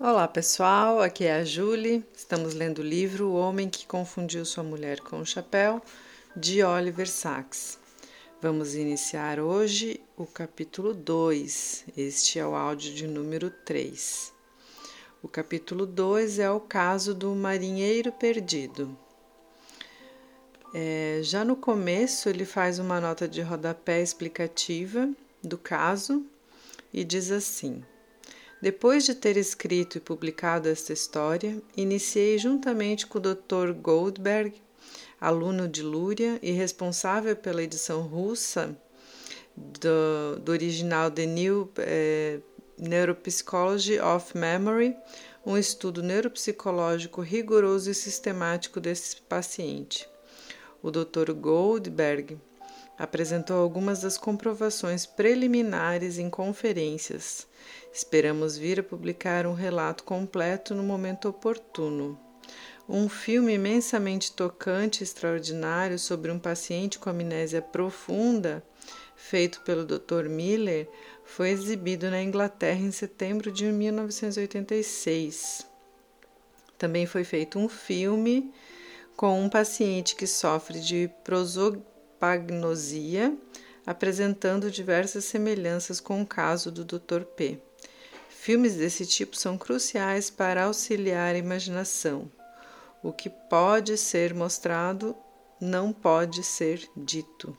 Olá pessoal, aqui é a Julie. Estamos lendo o livro O Homem que Confundiu Sua Mulher com o Chapéu, de Oliver Sacks. Vamos iniciar hoje o capítulo 2. Este é o áudio de número 3. O capítulo 2 é o caso do marinheiro perdido. É, já no começo, ele faz uma nota de rodapé explicativa do caso e diz assim. Depois de ter escrito e publicado esta história, iniciei juntamente com o Dr. Goldberg, aluno de Lúria e responsável pela edição russa do, do original The New eh, Neuropsychology of Memory, um estudo neuropsicológico rigoroso e sistemático desse paciente. O Dr. Goldberg apresentou algumas das comprovações preliminares em conferências Esperamos vir a publicar um relato completo no momento oportuno. Um filme imensamente tocante e extraordinário sobre um paciente com amnésia profunda, feito pelo Dr. Miller, foi exibido na Inglaterra em setembro de 1986. Também foi feito um filme com um paciente que sofre de prosopagnosia, apresentando diversas semelhanças com o caso do Dr. P. Filmes desse tipo são cruciais para auxiliar a imaginação. O que pode ser mostrado não pode ser dito.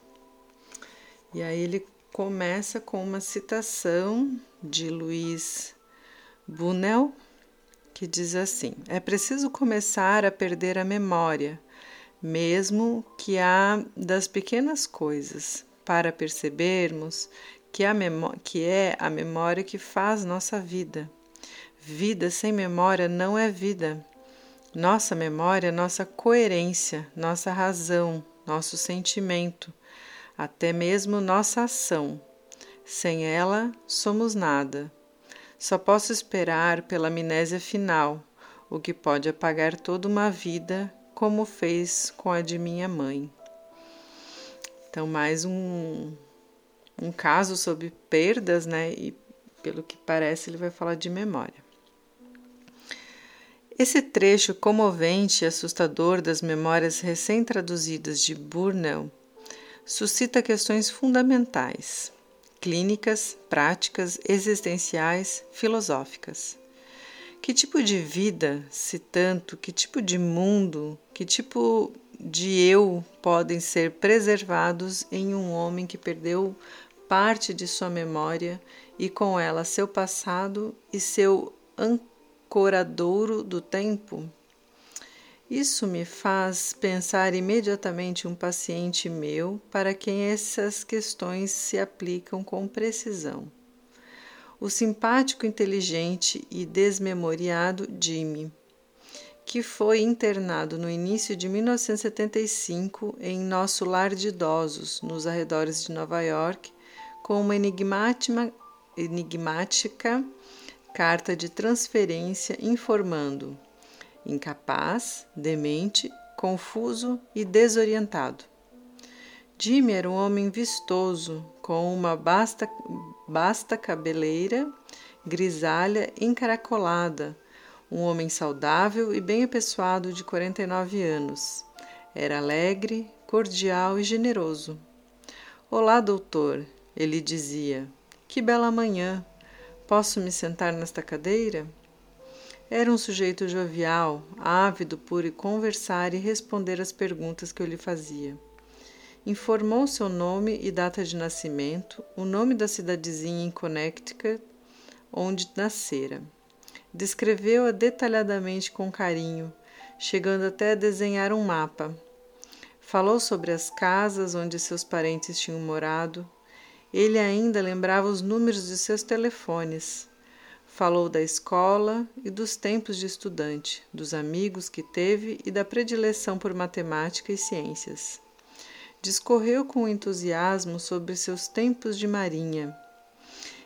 E aí ele começa com uma citação de Luiz Bunel, que diz assim: É preciso começar a perder a memória, mesmo que há das pequenas coisas, para percebermos que, a que é a memória que faz nossa vida. Vida sem memória não é vida. Nossa memória é nossa coerência, nossa razão, nosso sentimento, até mesmo nossa ação. Sem ela, somos nada. Só posso esperar pela amnésia final, o que pode apagar toda uma vida, como fez com a de minha mãe. Então, mais um, um caso sobre perdas, né? E pelo que parece, ele vai falar de memória. Esse trecho comovente e assustador das memórias recém-traduzidas de Burnell suscita questões fundamentais, clínicas, práticas, existenciais, filosóficas. Que tipo de vida, se tanto, que tipo de mundo, que tipo de eu podem ser preservados em um homem que perdeu parte de sua memória e com ela seu passado e seu ancoradouro do tempo? Isso me faz pensar imediatamente um paciente meu para quem essas questões se aplicam com precisão. O simpático, inteligente e desmemoriado Jimmy, que foi internado no início de 1975 em nosso lar de idosos, nos arredores de Nova York, com uma enigmática, carta de transferência informando incapaz, demente, confuso e desorientado. Jimmy era um homem vistoso, com uma basta, basta cabeleira grisalha encaracolada, um homem saudável e bem apessoado de 49 anos. Era alegre, cordial e generoso. Olá, doutor, ele dizia: Que bela manhã! Posso me sentar nesta cadeira? Era um sujeito jovial, ávido por conversar e responder às perguntas que eu lhe fazia. Informou seu nome e data de nascimento, o nome da cidadezinha em Connecticut onde nascera. Descreveu-a detalhadamente com carinho, chegando até a desenhar um mapa. Falou sobre as casas onde seus parentes tinham morado, ele ainda lembrava os números de seus telefones. Falou da escola e dos tempos de estudante, dos amigos que teve e da predileção por matemática e ciências. Discorreu com entusiasmo sobre seus tempos de marinha.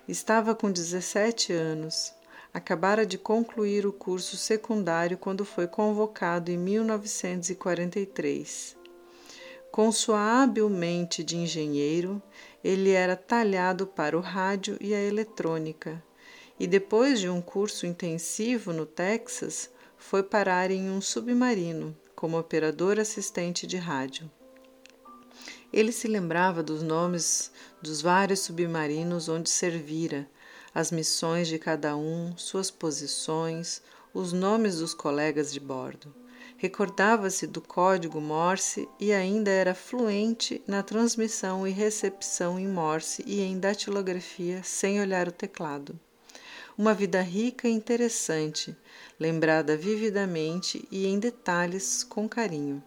Estava com 17 anos. Acabara de concluir o curso secundário quando foi convocado em 1943. Com sua hábil mente de engenheiro, ele era talhado para o rádio e a eletrônica e depois de um curso intensivo no Texas, foi parar em um submarino como operador assistente de rádio. Ele se lembrava dos nomes dos vários submarinos onde servira, as missões de cada um, suas posições, os nomes dos colegas de bordo. Recordava-se do código Morse e ainda era fluente na transmissão e recepção em Morse e em datilografia sem olhar o teclado. Uma vida rica e interessante, lembrada vividamente e em detalhes com carinho.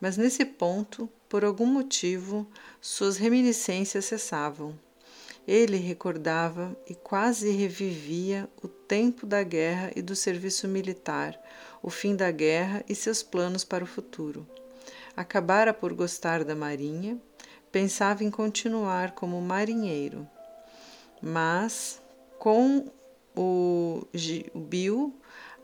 Mas nesse ponto, por algum motivo, suas reminiscências cessavam. Ele recordava e quase revivia o tempo da guerra e do serviço militar, o fim da guerra e seus planos para o futuro. Acabara por gostar da marinha, pensava em continuar como marinheiro. Mas, com o, Bill,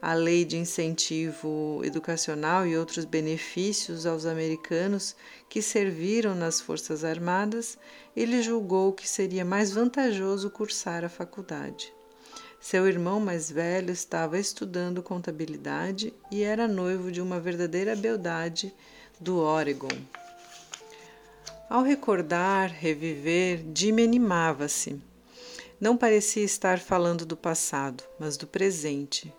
a lei de incentivo educacional e outros benefícios aos americanos que serviram nas Forças Armadas, ele julgou que seria mais vantajoso cursar a faculdade. Seu irmão mais velho estava estudando contabilidade e era noivo de uma verdadeira beldade do Oregon. Ao recordar, reviver, Jimmy animava-se. Não parecia estar falando do passado, mas do presente,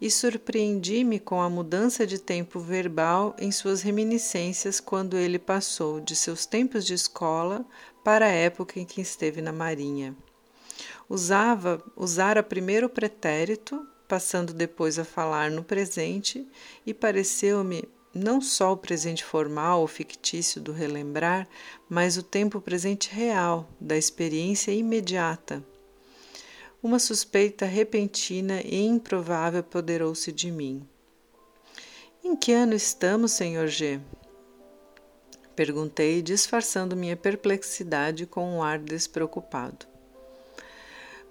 e surpreendi-me com a mudança de tempo verbal em suas reminiscências quando ele passou de seus tempos de escola para a época em que esteve na Marinha. Usava, usara primeiro o pretérito, passando depois a falar no presente, e pareceu-me não só o presente formal ou fictício do relembrar, mas o tempo presente real, da experiência imediata uma suspeita repentina e improvável apoderou-se de mim. Em que ano estamos, Senhor G? Perguntei, disfarçando minha perplexidade com um ar despreocupado.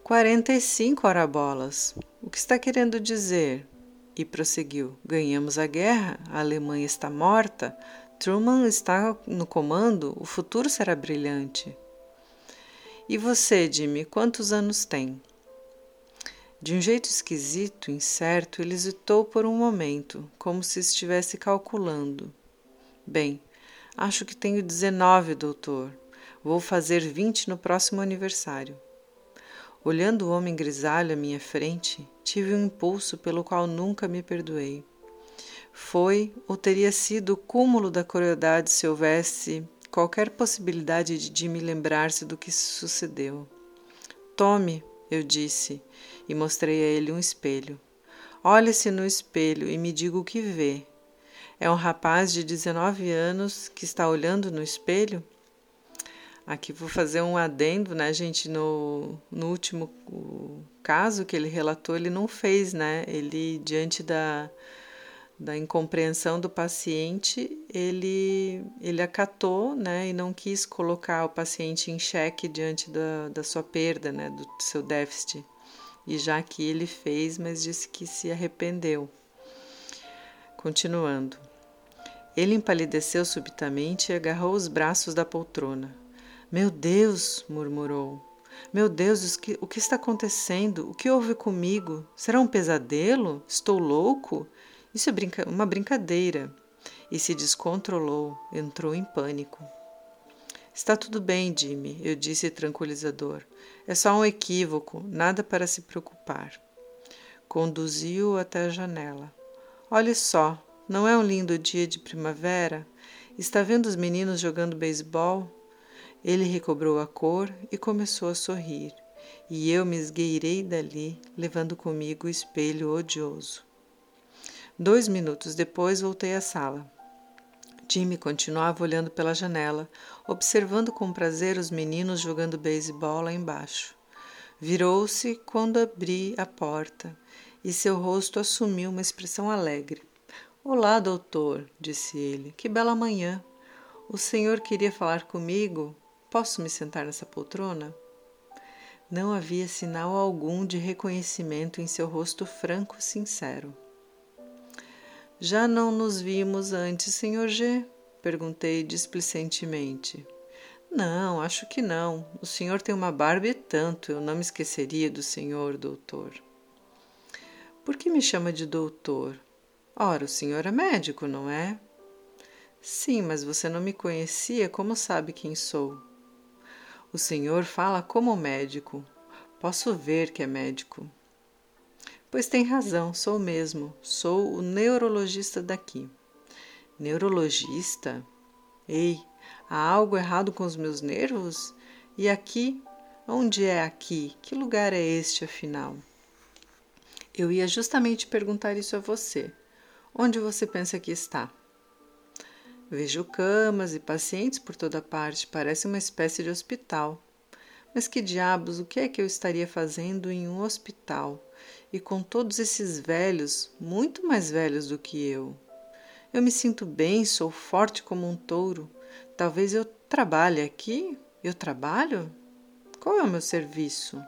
Quarenta e cinco bolas. O que está querendo dizer? E prosseguiu: Ganhamos a guerra, a Alemanha está morta, Truman está no comando, o futuro será brilhante. E você, Jimmy, quantos anos tem? De um jeito esquisito, incerto, ele hesitou por um momento, como se estivesse calculando. Bem, acho que tenho dezenove, doutor. Vou fazer vinte no próximo aniversário. Olhando o homem grisalho à minha frente, tive um impulso pelo qual nunca me perdoei. Foi ou teria sido o cúmulo da crueldade se houvesse qualquer possibilidade de me lembrar-se do que sucedeu. Tome, eu disse, e mostrei a ele um espelho. Olhe-se no espelho e me diga o que vê. É um rapaz de 19 anos que está olhando no espelho? Aqui vou fazer um adendo, né, gente? No, no último caso que ele relatou, ele não fez, né? Ele, diante da, da incompreensão do paciente, ele, ele acatou né, e não quis colocar o paciente em xeque diante da, da sua perda, né, do seu déficit. E já que ele fez, mas disse que se arrependeu. Continuando. Ele empalideceu subitamente e agarrou os braços da poltrona. Meu Deus! murmurou. Meu Deus, o que, o que está acontecendo? O que houve comigo? Será um pesadelo? Estou louco? Isso é brinca uma brincadeira. E se descontrolou, entrou em pânico. Está tudo bem, Jimmy, eu disse tranquilizador. É só um equívoco, nada para se preocupar. Conduziu-o até a janela. Olhe só, não é um lindo dia de primavera? Está vendo os meninos jogando beisebol? Ele recobrou a cor e começou a sorrir, e eu me esgueirei dali, levando comigo o espelho odioso. Dois minutos depois voltei à sala. Jimmy continuava olhando pela janela, observando com prazer os meninos jogando beisebol lá embaixo. Virou-se quando abri a porta e seu rosto assumiu uma expressão alegre. Olá, doutor, disse ele. Que bela manhã. O senhor queria falar comigo? Posso me sentar nessa poltrona? Não havia sinal algum de reconhecimento em seu rosto franco e sincero. Já não nos vimos antes, Sr. G? Perguntei displicentemente. Não, acho que não. O senhor tem uma barba e tanto, eu não me esqueceria do senhor, doutor. Por que me chama de doutor? Ora, o senhor é médico, não é? Sim, mas você não me conhecia, como sabe quem sou? O senhor fala como médico. Posso ver que é médico. Pois tem razão, sou mesmo. Sou o neurologista daqui. Neurologista? Ei, há algo errado com os meus nervos? E aqui? Onde é aqui? Que lugar é este, afinal? Eu ia justamente perguntar isso a você. Onde você pensa que está? Vejo camas e pacientes por toda parte, parece uma espécie de hospital. Mas que diabos, o que é que eu estaria fazendo em um hospital? E com todos esses velhos, muito mais velhos do que eu. Eu me sinto bem, sou forte como um touro. Talvez eu trabalhe aqui? Eu trabalho? Qual é o meu serviço?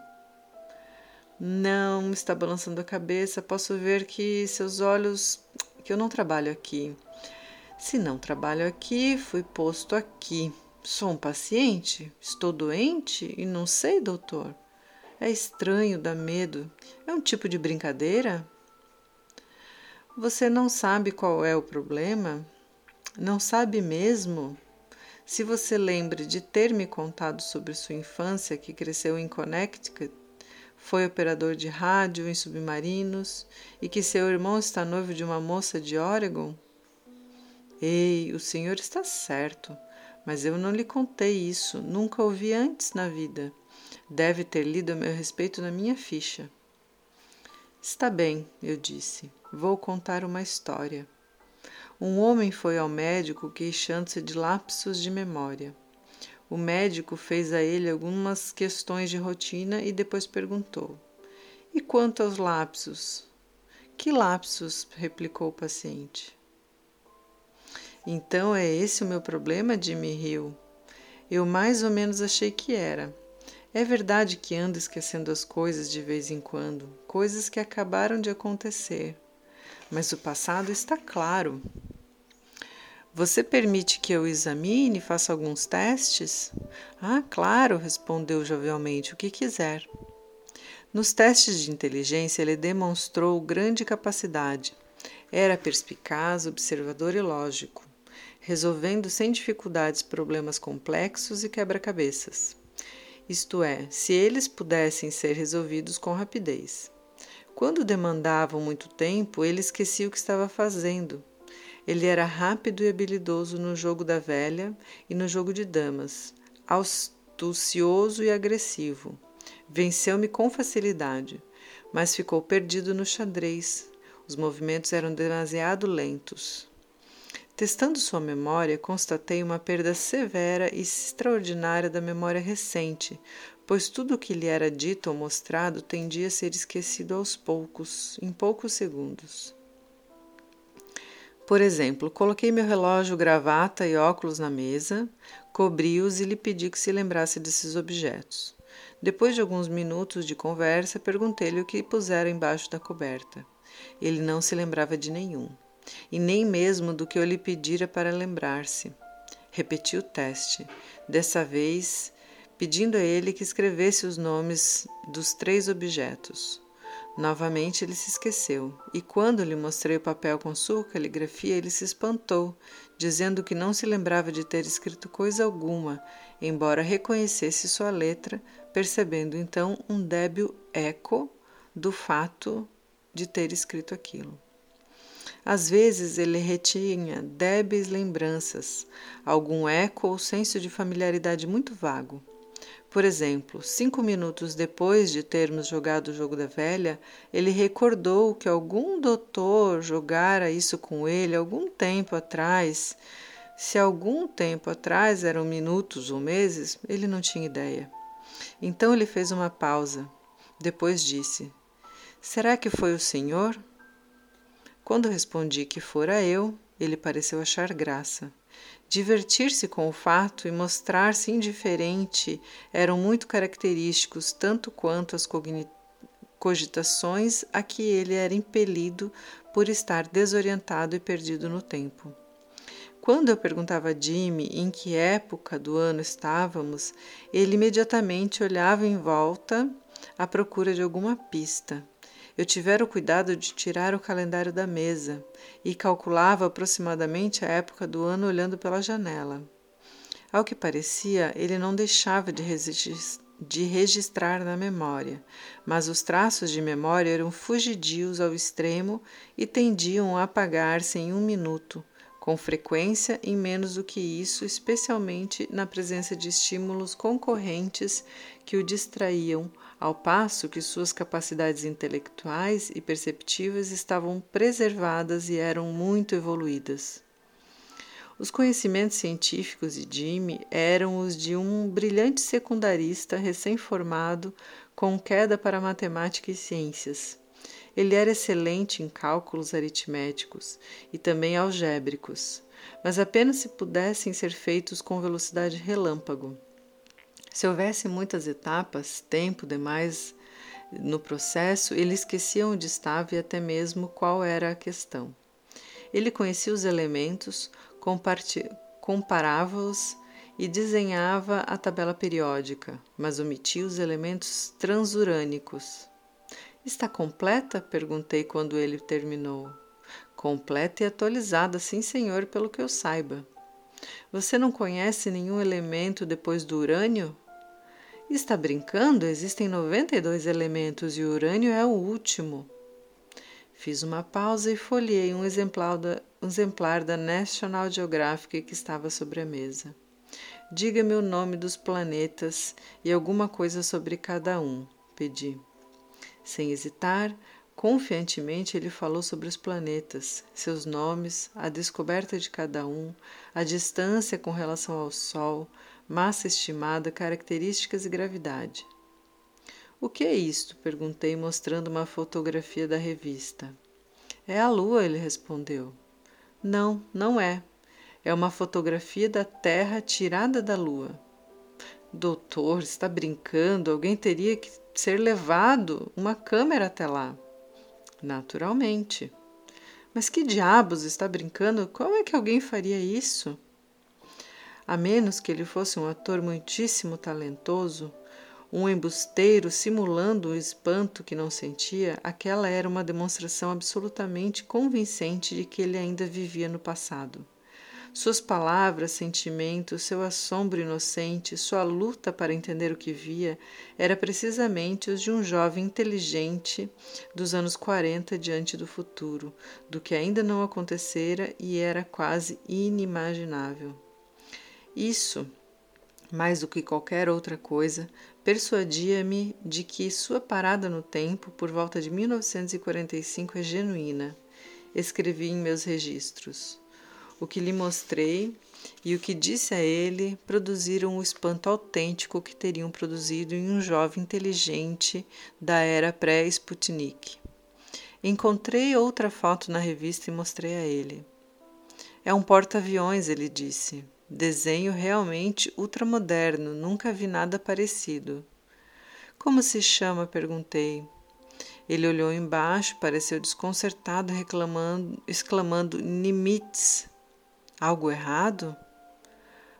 Não, está balançando a cabeça. Posso ver que seus olhos. que eu não trabalho aqui. Se não trabalho aqui, fui posto aqui. Sou um paciente? Estou doente e não sei, doutor. É estranho, dá medo. É um tipo de brincadeira? Você não sabe qual é o problema? Não sabe mesmo? Se você lembra de ter me contado sobre sua infância que cresceu em Connecticut, foi operador de rádio em submarinos e que seu irmão está noivo de uma moça de Oregon? Ei, o senhor está certo, mas eu não lhe contei isso, nunca ouvi antes na vida. Deve ter lido a meu respeito na minha ficha. Está bem, eu disse. Vou contar uma história. Um homem foi ao médico queixando-se de lapsos de memória. O médico fez a ele algumas questões de rotina e depois perguntou: E quanto aos lapsos? Que lapsos? replicou o paciente. Então é esse o meu problema, Jimmy Hill? Eu mais ou menos achei que era. É verdade que ando esquecendo as coisas de vez em quando, coisas que acabaram de acontecer. Mas o passado está claro. Você permite que eu examine e faça alguns testes? Ah, claro, respondeu jovialmente, o que quiser. Nos testes de inteligência, ele demonstrou grande capacidade. Era perspicaz, observador e lógico, resolvendo sem dificuldades problemas complexos e quebra-cabeças isto é, se eles pudessem ser resolvidos com rapidez. Quando demandavam muito tempo, ele esquecia o que estava fazendo. Ele era rápido e habilidoso no jogo da velha e no jogo de damas, astucioso e agressivo. Venceu-me com facilidade, mas ficou perdido no xadrez. Os movimentos eram demasiado lentos. Testando sua memória, constatei uma perda severa e extraordinária da memória recente, pois tudo o que lhe era dito ou mostrado tendia a ser esquecido aos poucos, em poucos segundos. Por exemplo, coloquei meu relógio, gravata e óculos na mesa, cobri-os e lhe pedi que se lembrasse desses objetos. Depois de alguns minutos de conversa, perguntei-lhe o que pusera embaixo da coberta. Ele não se lembrava de nenhum e nem mesmo do que eu lhe pedira para lembrar-se. Repeti o teste, dessa vez pedindo a ele que escrevesse os nomes dos três objetos. Novamente ele se esqueceu, e quando lhe mostrei o papel com sua caligrafia, ele se espantou, dizendo que não se lembrava de ter escrito coisa alguma, embora reconhecesse sua letra, percebendo então um débil eco do fato de ter escrito aquilo. Às vezes ele retinha débeis lembranças, algum eco ou senso de familiaridade muito vago. Por exemplo, cinco minutos depois de termos jogado o jogo da velha, ele recordou que algum doutor jogara isso com ele algum tempo atrás. Se algum tempo atrás eram minutos ou meses, ele não tinha ideia. Então ele fez uma pausa. Depois disse: Será que foi o senhor? Quando respondi que fora eu, ele pareceu achar graça. Divertir-se com o fato e mostrar-se indiferente eram muito característicos, tanto quanto as cogitações a que ele era impelido por estar desorientado e perdido no tempo. Quando eu perguntava a Jimmy em que época do ano estávamos, ele imediatamente olhava em volta à procura de alguma pista. Eu tivera o cuidado de tirar o calendário da mesa e calculava aproximadamente a época do ano olhando pela janela. Ao que parecia, ele não deixava de, de registrar na memória, mas os traços de memória eram fugidios ao extremo e tendiam a apagar-se em um minuto com frequência em menos do que isso, especialmente na presença de estímulos concorrentes que o distraíam, ao passo que suas capacidades intelectuais e perceptivas estavam preservadas e eram muito evoluídas. Os conhecimentos científicos de Jimmy eram os de um brilhante secundarista recém-formado com queda para matemática e ciências. Ele era excelente em cálculos aritméticos e também algébricos, mas apenas se pudessem ser feitos com velocidade relâmpago. Se houvesse muitas etapas, tempo demais no processo, ele esquecia onde estava e até mesmo qual era a questão. Ele conhecia os elementos, comparava-os e desenhava a tabela periódica, mas omitia os elementos transurânicos. Está completa? perguntei quando ele terminou. Completa e atualizada, sim, senhor, pelo que eu saiba. Você não conhece nenhum elemento depois do urânio? Está brincando? Existem 92 elementos e o urânio é o último. Fiz uma pausa e folhei um exemplar da, um exemplar da National Geographic que estava sobre a mesa. Diga-me o nome dos planetas e alguma coisa sobre cada um, pedi. Sem hesitar, confiantemente ele falou sobre os planetas, seus nomes, a descoberta de cada um, a distância com relação ao Sol, massa estimada, características e gravidade. O que é isto? perguntei, mostrando uma fotografia da revista. É a Lua, ele respondeu. Não, não é. É uma fotografia da Terra tirada da Lua. Doutor, está brincando? Alguém teria que ser levado uma câmera até lá. Naturalmente. Mas que diabos está brincando? Como é que alguém faria isso? A menos que ele fosse um ator muitíssimo talentoso, um embusteiro simulando o espanto que não sentia, aquela era uma demonstração absolutamente convincente de que ele ainda vivia no passado. Suas palavras, sentimentos, seu assombro inocente, sua luta para entender o que via, era precisamente os de um jovem inteligente dos anos 40 diante do futuro, do que ainda não acontecera e era quase inimaginável. Isso, mais do que qualquer outra coisa, persuadia-me de que sua parada no tempo, por volta de 1945, é genuína. Escrevi em meus registros. O que lhe mostrei e o que disse a ele produziram o espanto autêntico que teriam produzido em um jovem inteligente da era pré-Sputnik. Encontrei outra foto na revista e mostrei a ele. É um porta-aviões, ele disse. Desenho realmente ultramoderno, nunca vi nada parecido. Como se chama? perguntei. Ele olhou embaixo, pareceu desconcertado, reclamando, exclamando Nimitz. Algo errado?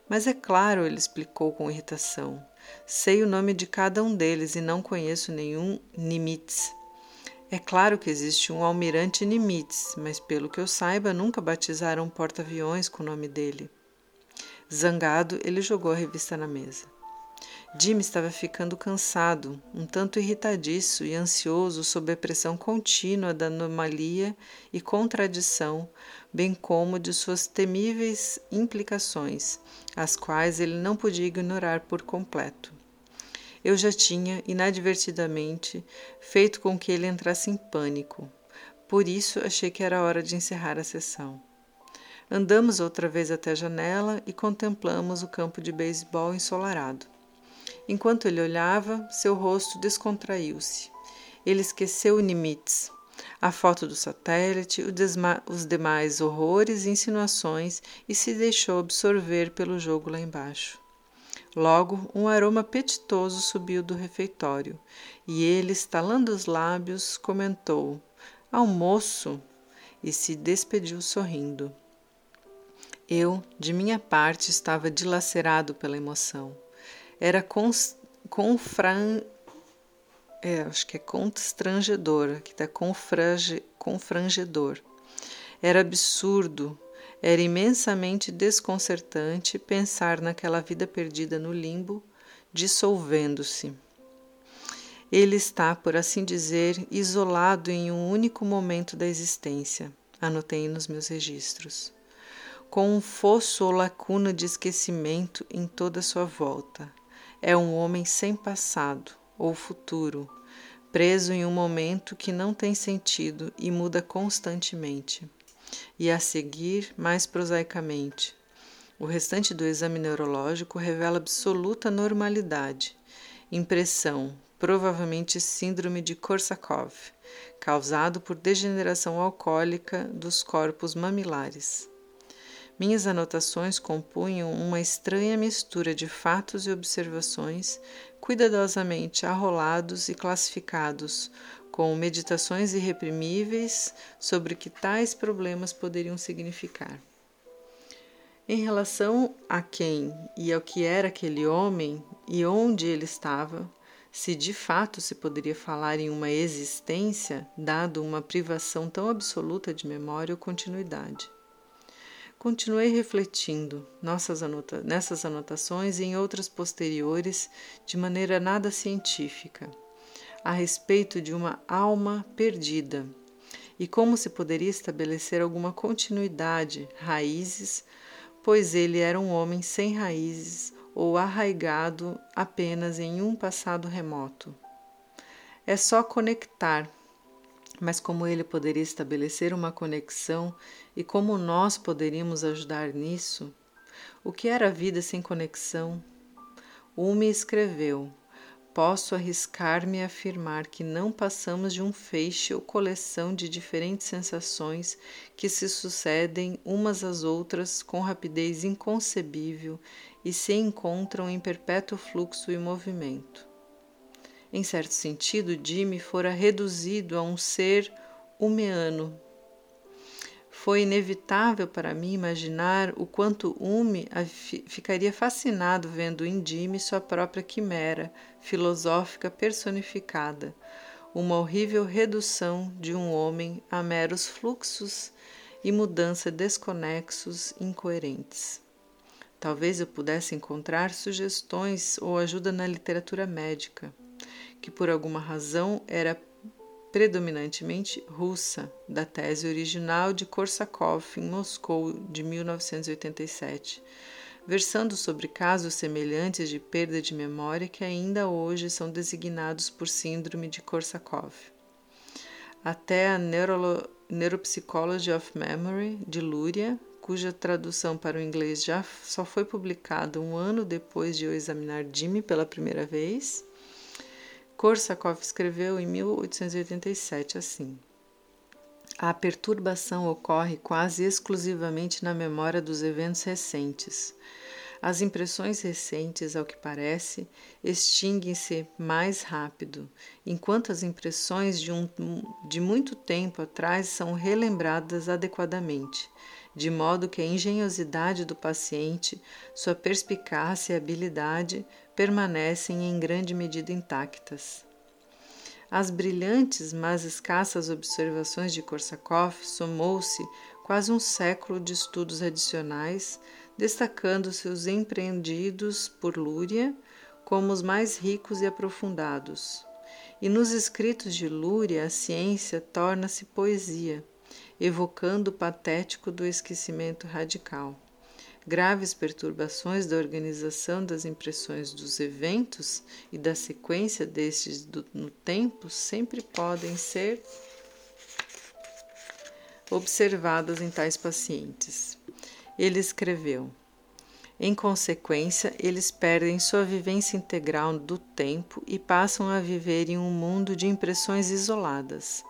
Mas é claro, ele explicou com irritação. Sei o nome de cada um deles e não conheço nenhum Nimitz. É claro que existe um almirante Nimitz, mas pelo que eu saiba, nunca batizaram porta-aviões com o nome dele. Zangado, ele jogou a revista na mesa. Jim estava ficando cansado, um tanto irritadiço e ansioso sob a pressão contínua da anomalia e contradição, bem como de suas temíveis implicações, as quais ele não podia ignorar por completo. Eu já tinha, inadvertidamente, feito com que ele entrasse em pânico. Por isso achei que era hora de encerrar a sessão. Andamos outra vez até a janela e contemplamos o campo de beisebol ensolarado. Enquanto ele olhava, seu rosto descontraiu-se. Ele esqueceu Nimitz, a foto do satélite, os demais horrores e insinuações e se deixou absorver pelo jogo lá embaixo. Logo, um aroma apetitoso subiu do refeitório e ele, estalando os lábios, comentou: Almoço! e se despediu sorrindo. Eu, de minha parte, estava dilacerado pela emoção. Era confran... É, acho que é constrangedor, que está confrange... confrangedor. Era absurdo, era imensamente desconcertante pensar naquela vida perdida no limbo, dissolvendo-se. Ele está, por assim dizer, isolado em um único momento da existência, anotei nos meus registros, com um fosso ou lacuna de esquecimento em toda sua volta. É um homem sem passado ou futuro, preso em um momento que não tem sentido e muda constantemente. E a seguir, mais prosaicamente, o restante do exame neurológico revela absoluta normalidade, impressão, provavelmente síndrome de Korsakov, causado por degeneração alcoólica dos corpos mamilares. Minhas anotações compunham uma estranha mistura de fatos e observações, cuidadosamente arrolados e classificados, com meditações irreprimíveis sobre o que tais problemas poderiam significar. Em relação a quem e ao que era aquele homem e onde ele estava, se de fato se poderia falar em uma existência, dado uma privação tão absoluta de memória ou continuidade. Continuei refletindo anota nessas anotações e em outras posteriores de maneira nada científica, a respeito de uma alma perdida e como se poderia estabelecer alguma continuidade, raízes, pois ele era um homem sem raízes ou arraigado apenas em um passado remoto. É só conectar, mas como ele poderia estabelecer uma conexão e como nós poderíamos ajudar nisso? O que era a vida sem conexão? Umi escreveu: Posso arriscar-me a afirmar que não passamos de um feixe ou coleção de diferentes sensações que se sucedem umas às outras com rapidez inconcebível e se encontram em perpétuo fluxo e movimento. Em certo sentido, Jimmy fora reduzido a um ser humeano. Foi inevitável para mim imaginar o quanto Umi ficaria fascinado vendo em Jimmy sua própria quimera filosófica personificada, uma horrível redução de um homem a meros fluxos e mudança desconexos incoerentes. Talvez eu pudesse encontrar sugestões ou ajuda na literatura médica, que por alguma razão era predominantemente russa, da tese original de Korsakov em Moscou de 1987, versando sobre casos semelhantes de perda de memória que ainda hoje são designados por síndrome de Korsakov. Até a Neuro Neuropsychology of Memory de Luria, cuja tradução para o inglês já só foi publicada um ano depois de eu examinar Jimmy pela primeira vez, Korsakov escreveu em 1887 assim: A perturbação ocorre quase exclusivamente na memória dos eventos recentes. As impressões recentes, ao que parece, extinguem-se mais rápido, enquanto as impressões de, um, de muito tempo atrás são relembradas adequadamente, de modo que a engenhosidade do paciente, sua perspicácia e habilidade permanecem em grande medida intactas. Às brilhantes, mas escassas observações de Korsakov somou-se quase um século de estudos adicionais, destacando-se os empreendidos por Lúria como os mais ricos e aprofundados. E nos escritos de Lúria a ciência torna-se poesia, evocando o patético do esquecimento radical. Graves perturbações da organização das impressões dos eventos e da sequência destes do, no tempo sempre podem ser observadas em tais pacientes. Ele escreveu: em consequência, eles perdem sua vivência integral do tempo e passam a viver em um mundo de impressões isoladas.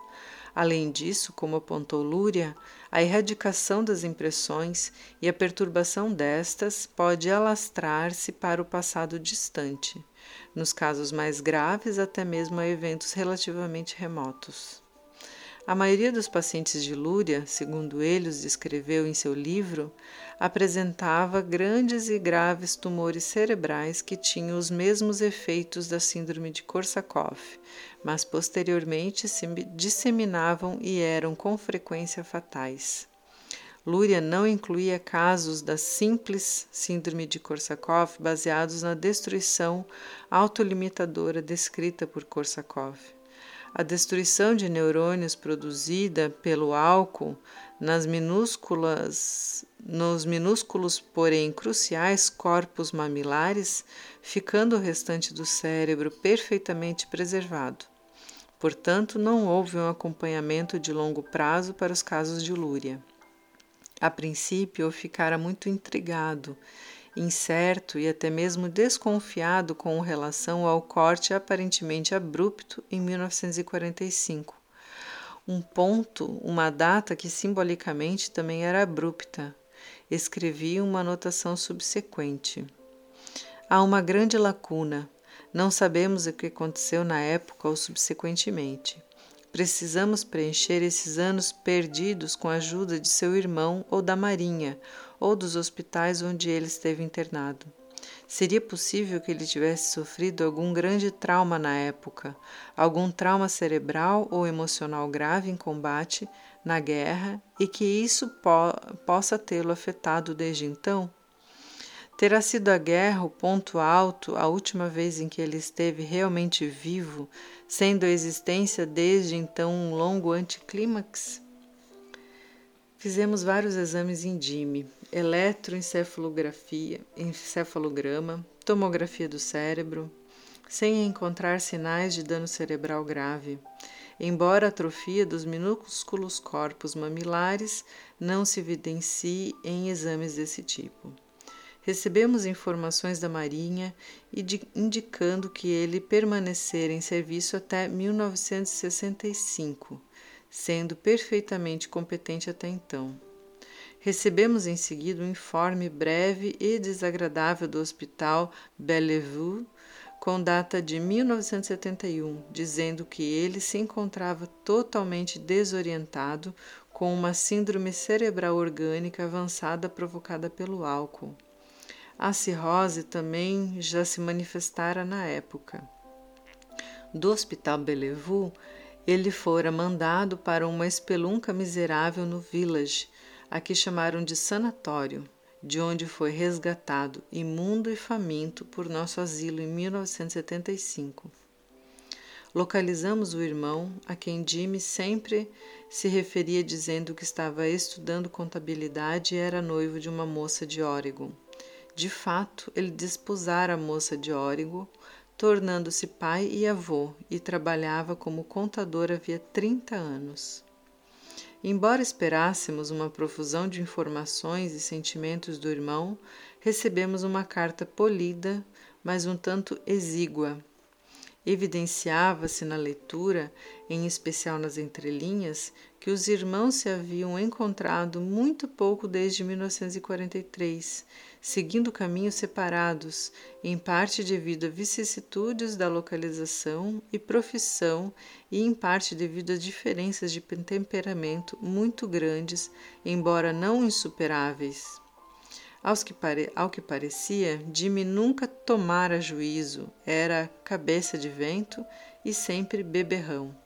Além disso, como apontou Lúria, a erradicação das impressões e a perturbação destas pode alastrar-se para o passado distante, nos casos mais graves, até mesmo a eventos relativamente remotos. A maioria dos pacientes de Lúria, segundo ele os descreveu em seu livro, apresentava grandes e graves tumores cerebrais que tinham os mesmos efeitos da síndrome de Korsakoff, mas posteriormente se disseminavam e eram com frequência fatais. Lúria não incluía casos da simples síndrome de Korsakoff baseados na destruição autolimitadora descrita por Korsakoff. A destruição de neurônios produzida pelo álcool nas minúsculas, nos minúsculos, porém cruciais corpos mamilares, ficando o restante do cérebro perfeitamente preservado. Portanto, não houve um acompanhamento de longo prazo para os casos de lúria. A princípio, eu ficara muito intrigado incerto e até mesmo desconfiado com relação ao corte aparentemente abrupto em 1945. Um ponto, uma data que simbolicamente também era abrupta. Escrevi uma anotação subsequente. Há uma grande lacuna. Não sabemos o que aconteceu na época ou subsequentemente. Precisamos preencher esses anos perdidos com a ajuda de seu irmão ou da Marinha, ou dos hospitais onde ele esteve internado. Seria possível que ele tivesse sofrido algum grande trauma na época, algum trauma cerebral ou emocional grave em combate, na guerra, e que isso po possa tê-lo afetado desde então? Terá sido a guerra o ponto alto a última vez em que ele esteve realmente vivo, sendo a existência desde então um longo anticlímax? Fizemos vários exames em DIME, eletroencefalografia, encefalograma, tomografia do cérebro, sem encontrar sinais de dano cerebral grave, embora a atrofia dos minúsculos corpos mamilares não se evidencie em exames desse tipo. Recebemos informações da Marinha indicando que ele permanecera em serviço até 1965, sendo perfeitamente competente até então. Recebemos em seguida um informe breve e desagradável do Hospital Bellevue, com data de 1971, dizendo que ele se encontrava totalmente desorientado com uma síndrome cerebral orgânica avançada provocada pelo álcool. A cirrose também já se manifestara na época. Do Hospital Bellevue, ele fora mandado para uma espelunca miserável no Village, a que chamaram de sanatório, de onde foi resgatado, imundo e faminto, por nosso asilo em 1975. Localizamos o irmão, a quem Jimmy sempre se referia dizendo que estava estudando contabilidade e era noivo de uma moça de Oregon. De fato, ele desposara a moça de Órigo, tornando-se pai e avô, e trabalhava como contador havia 30 anos. Embora esperássemos uma profusão de informações e sentimentos do irmão, recebemos uma carta polida, mas um tanto exígua. Evidenciava-se na leitura, em especial nas entrelinhas, que os irmãos se haviam encontrado muito pouco desde 1943, seguindo caminhos separados, em parte devido a vicissitudes da localização e profissão e em parte devido a diferenças de temperamento muito grandes, embora não insuperáveis. Que pare... Ao que parecia, Jimmy nunca tomara juízo, era cabeça de vento e sempre beberrão.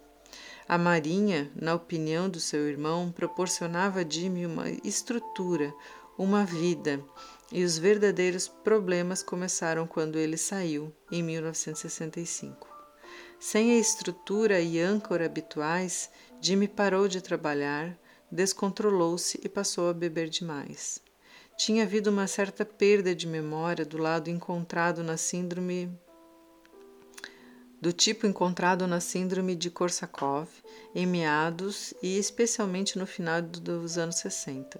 A Marinha, na opinião do seu irmão, proporcionava a Jimmy uma estrutura, uma vida, e os verdadeiros problemas começaram quando ele saiu, em 1965. Sem a estrutura e âncora habituais, Jimmy parou de trabalhar, descontrolou-se e passou a beber demais. Tinha havido uma certa perda de memória do lado encontrado na síndrome do tipo encontrado na síndrome de Korsakoff em meados e especialmente no final dos anos 60,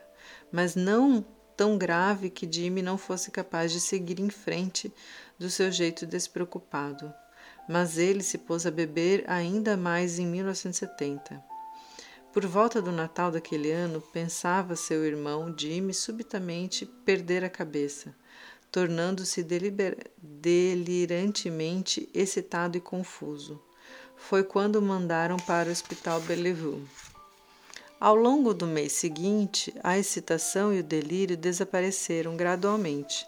mas não tão grave que Jimmy não fosse capaz de seguir em frente do seu jeito despreocupado. Mas ele se pôs a beber ainda mais em 1970. Por volta do Natal daquele ano, pensava seu irmão Jimmy subitamente perder a cabeça, tornando-se delirantemente excitado e confuso. Foi quando o mandaram para o Hospital Bellevue. Ao longo do mês seguinte, a excitação e o delírio desapareceram gradualmente,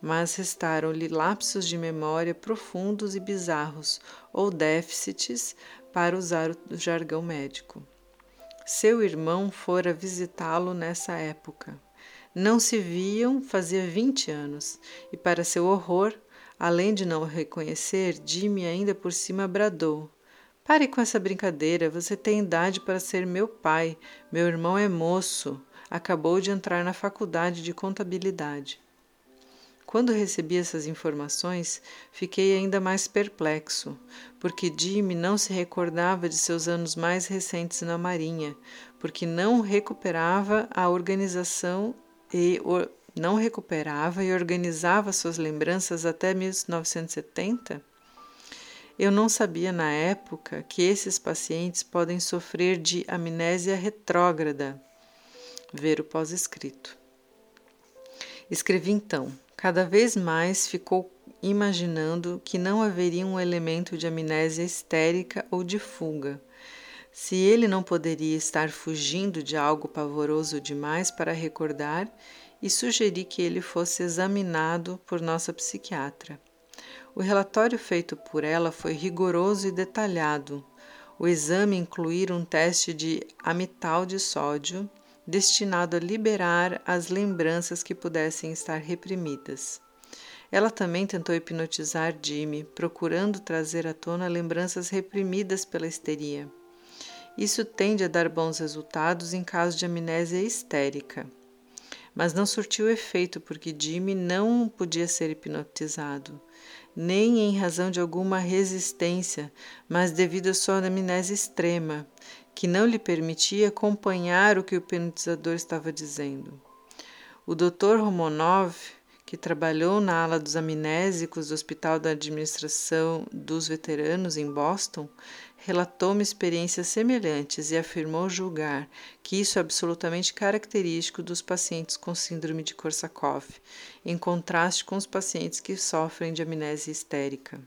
mas restaram-lhe lapsos de memória profundos e bizarros, ou déficits, para usar o jargão médico. Seu irmão fora visitá-lo nessa época. Não se viam fazia vinte anos, e para seu horror, além de não o reconhecer, Jimmy ainda por cima bradou: Pare com essa brincadeira, você tem idade para ser meu pai. Meu irmão é moço, acabou de entrar na faculdade de contabilidade. Quando recebi essas informações, fiquei ainda mais perplexo, porque Jimmy não se recordava de seus anos mais recentes na Marinha, porque não recuperava a organização e não recuperava e organizava suas lembranças até 1970? Eu não sabia na época que esses pacientes podem sofrer de amnésia retrógrada. Ver o pós-escrito. Escrevi então: Cada vez mais ficou imaginando que não haveria um elemento de amnésia histérica ou de fuga. Se ele não poderia estar fugindo de algo pavoroso demais para recordar, e sugeri que ele fosse examinado por nossa psiquiatra. O relatório feito por ela foi rigoroso e detalhado. O exame incluía um teste de amital de sódio destinado a liberar as lembranças que pudessem estar reprimidas. Ela também tentou hipnotizar Jimmy, procurando trazer à tona lembranças reprimidas pela histeria. Isso tende a dar bons resultados em caso de amnésia histérica. Mas não surtiu efeito porque Jimmy não podia ser hipnotizado, nem em razão de alguma resistência, mas devido à sua amnésia extrema, que não lhe permitia acompanhar o que o hipnotizador estava dizendo. O Dr. Romanov, que trabalhou na ala dos amnésicos do Hospital da Administração dos Veteranos em Boston, relatou-me experiências semelhantes e afirmou julgar que isso é absolutamente característico dos pacientes com síndrome de Korsakoff, em contraste com os pacientes que sofrem de amnésia histérica.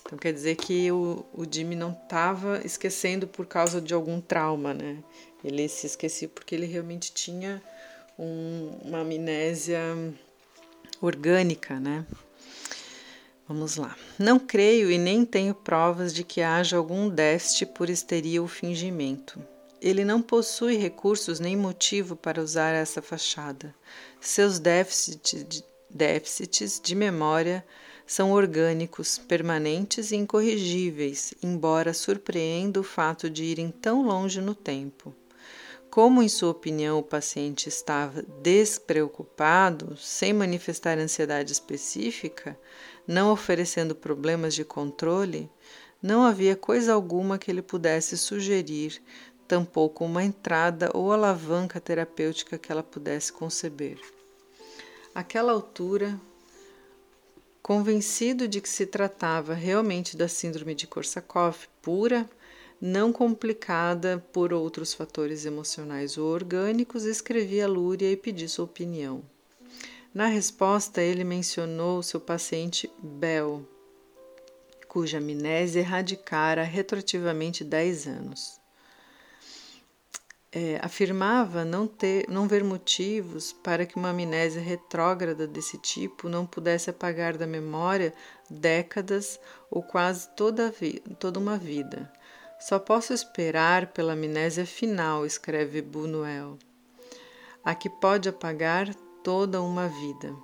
Então quer dizer que o, o Jimmy não estava esquecendo por causa de algum trauma, né? Ele se esquecia porque ele realmente tinha um, uma amnésia orgânica, né? Vamos lá. Não creio e nem tenho provas de que haja algum déficit por histeria ou fingimento. Ele não possui recursos nem motivo para usar essa fachada. Seus déficits de, déficits de memória são orgânicos, permanentes e incorrigíveis, embora surpreenda o fato de irem tão longe no tempo. Como, em sua opinião, o paciente estava despreocupado, sem manifestar ansiedade específica, não oferecendo problemas de controle, não havia coisa alguma que ele pudesse sugerir, tampouco uma entrada ou alavanca terapêutica que ela pudesse conceber. Aquela altura, Convencido de que se tratava realmente da síndrome de Korsakoff pura, não complicada por outros fatores emocionais ou orgânicos, escrevi a Lúria e pedi sua opinião. Na resposta, ele mencionou seu paciente Bell, cuja amnésia erradicara retroativamente 10 anos é, afirmava não, ter, não ver motivos para que uma amnésia retrógrada desse tipo não pudesse apagar da memória décadas ou quase toda, toda uma vida. Só posso esperar pela amnésia final, escreve Bunuel, a que pode apagar toda uma vida.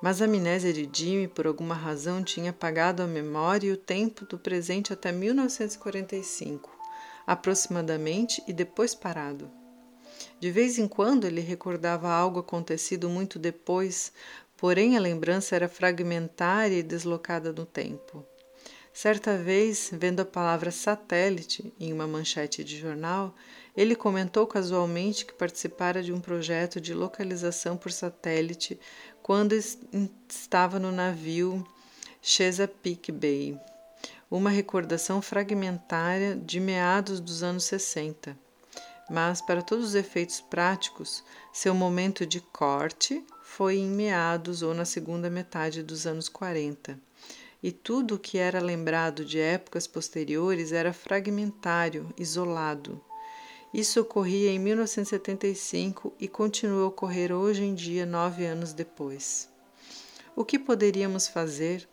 Mas a amnésia de Jimmy, por alguma razão, tinha apagado a memória e o tempo do presente até 1945 aproximadamente e depois parado. De vez em quando ele recordava algo acontecido muito depois, porém a lembrança era fragmentária e deslocada no tempo. Certa vez, vendo a palavra satélite em uma manchete de jornal, ele comentou casualmente que participara de um projeto de localização por satélite quando estava no navio Chesapeake Bay uma recordação fragmentária de meados dos anos 60. Mas, para todos os efeitos práticos, seu momento de corte foi em meados ou na segunda metade dos anos 40. E tudo o que era lembrado de épocas posteriores era fragmentário, isolado. Isso ocorria em 1975 e continua a ocorrer hoje em dia, nove anos depois. O que poderíamos fazer?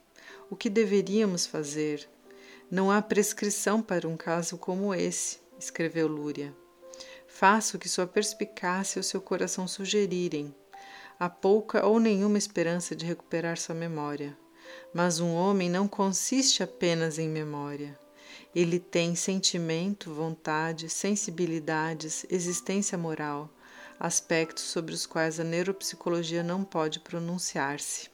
O que deveríamos fazer? Não há prescrição para um caso como esse, escreveu Lúria. Faça o que sua perspicácia e o seu coração sugerirem. Há pouca ou nenhuma esperança de recuperar sua memória. Mas um homem não consiste apenas em memória. Ele tem sentimento, vontade, sensibilidades, existência moral, aspectos sobre os quais a neuropsicologia não pode pronunciar-se.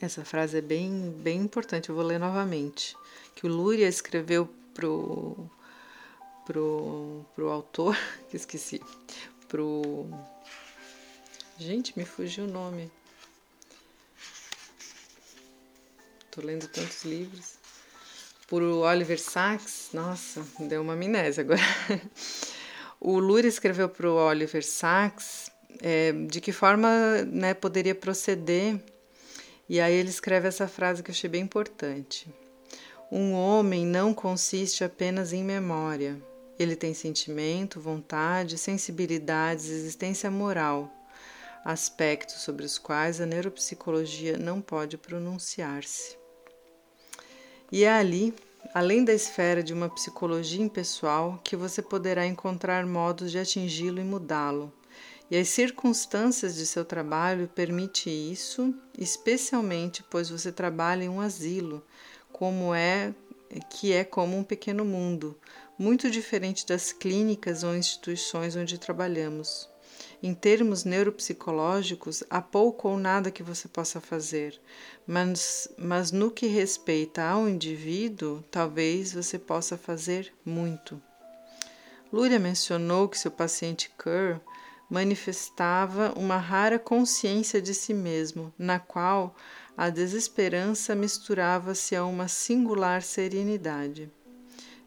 Essa frase é bem, bem importante, eu vou ler novamente. Que o Lúria escreveu pro, pro, pro autor, que esqueci, pro. Gente, me fugiu o nome. Tô lendo tantos livros por Oliver Sacks. Nossa, deu uma amnésia agora. o Lura escreveu para o Oliver Sacks é, de que forma né, poderia proceder, e aí ele escreve essa frase que eu achei bem importante. Um homem não consiste apenas em memória. Ele tem sentimento, vontade, sensibilidades, existência moral, aspectos sobre os quais a neuropsicologia não pode pronunciar-se. E é ali, além da esfera de uma psicologia impessoal, que você poderá encontrar modos de atingi-lo e mudá-lo. E as circunstâncias de seu trabalho permitem isso, especialmente pois você trabalha em um asilo, como é que é como um pequeno mundo, muito diferente das clínicas ou instituições onde trabalhamos. Em termos neuropsicológicos, há pouco ou nada que você possa fazer, mas, mas no que respeita ao indivíduo, talvez você possa fazer muito. Lúria mencionou que seu paciente Kerr manifestava uma rara consciência de si mesmo, na qual a desesperança misturava-se a uma singular serenidade.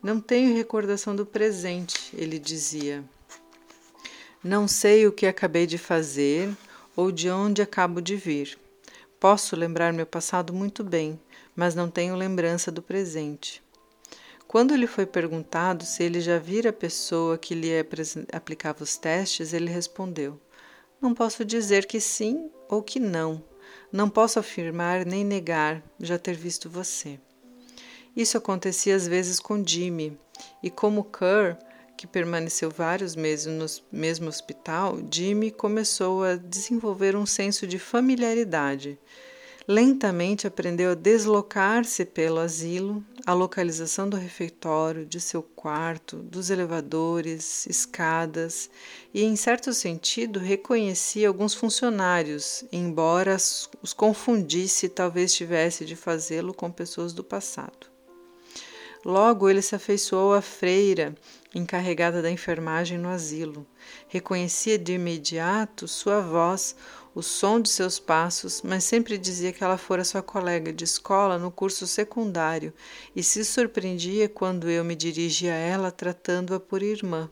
Não tenho recordação do presente, ele dizia. Não sei o que acabei de fazer ou de onde acabo de vir. Posso lembrar meu passado muito bem, mas não tenho lembrança do presente. Quando lhe foi perguntado se ele já vira a pessoa que lhe aplicava os testes, ele respondeu: Não posso dizer que sim ou que não. Não posso afirmar nem negar já ter visto você. Isso acontecia às vezes com Jimmy, e como Kerr que permaneceu vários meses no mesmo hospital, Jimmy começou a desenvolver um senso de familiaridade. Lentamente aprendeu a deslocar-se pelo asilo, a localização do refeitório, de seu quarto, dos elevadores, escadas, e, em certo sentido, reconhecia alguns funcionários, embora os confundisse e talvez tivesse de fazê-lo com pessoas do passado. Logo ele se afeiçoou à freira encarregada da enfermagem no asilo. Reconhecia de imediato sua voz, o som de seus passos, mas sempre dizia que ela fora sua colega de escola no curso secundário e se surpreendia quando eu me dirigia a ela tratando-a por irmã.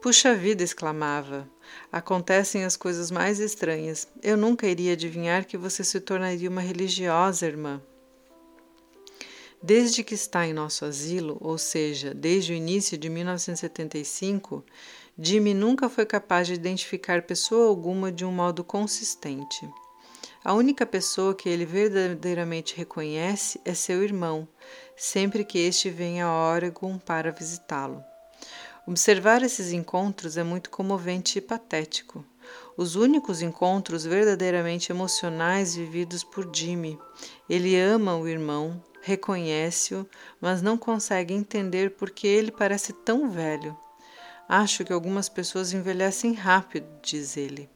Puxa vida! exclamava. Acontecem as coisas mais estranhas. Eu nunca iria adivinhar que você se tornaria uma religiosa, irmã. Desde que está em nosso asilo, ou seja, desde o início de 1975, Jimmy nunca foi capaz de identificar pessoa alguma de um modo consistente. A única pessoa que ele verdadeiramente reconhece é seu irmão, sempre que este vem a Oregon para visitá-lo. Observar esses encontros é muito comovente e patético. Os únicos encontros verdadeiramente emocionais vividos por Jimmy. Ele ama o irmão, reconhece-o, mas não consegue entender por que ele parece tão velho. Acho que algumas pessoas envelhecem rápido, diz ele.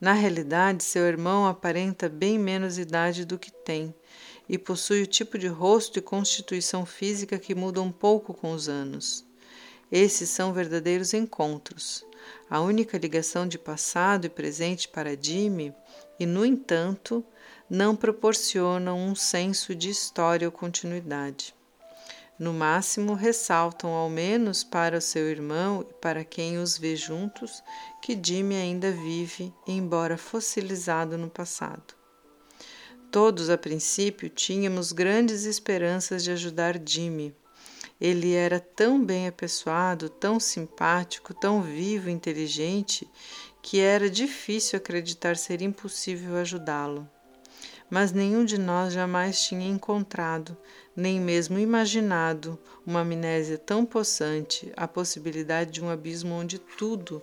Na realidade, seu irmão aparenta bem menos idade do que tem e possui o tipo de rosto e constituição física que mudam um pouco com os anos. Esses são verdadeiros encontros, a única ligação de passado e presente para Jimmy, e, no entanto, não proporcionam um senso de história ou continuidade. No máximo, ressaltam, ao menos para o seu irmão e para quem os vê juntos, que Jimmy ainda vive, embora fossilizado no passado. Todos, a princípio, tínhamos grandes esperanças de ajudar Jimmy, Ele era tão bem apessoado, tão simpático, tão vivo e inteligente, que era difícil acreditar ser impossível ajudá-lo. Mas nenhum de nós jamais tinha encontrado, nem mesmo imaginado, uma amnésia tão possante, a possibilidade de um abismo onde tudo,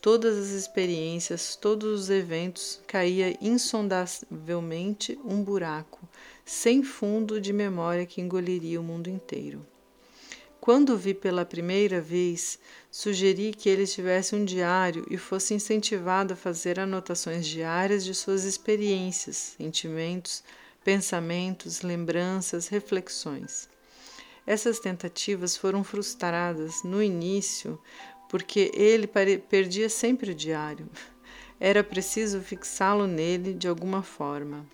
todas as experiências, todos os eventos, caía insondavelmente um buraco, sem fundo de memória que engoliria o mundo inteiro. Quando o vi pela primeira vez, sugeri que ele tivesse um diário e fosse incentivado a fazer anotações diárias de suas experiências, sentimentos, pensamentos, lembranças, reflexões. Essas tentativas foram frustradas no início porque ele perdia sempre o diário. Era preciso fixá-lo nele de alguma forma.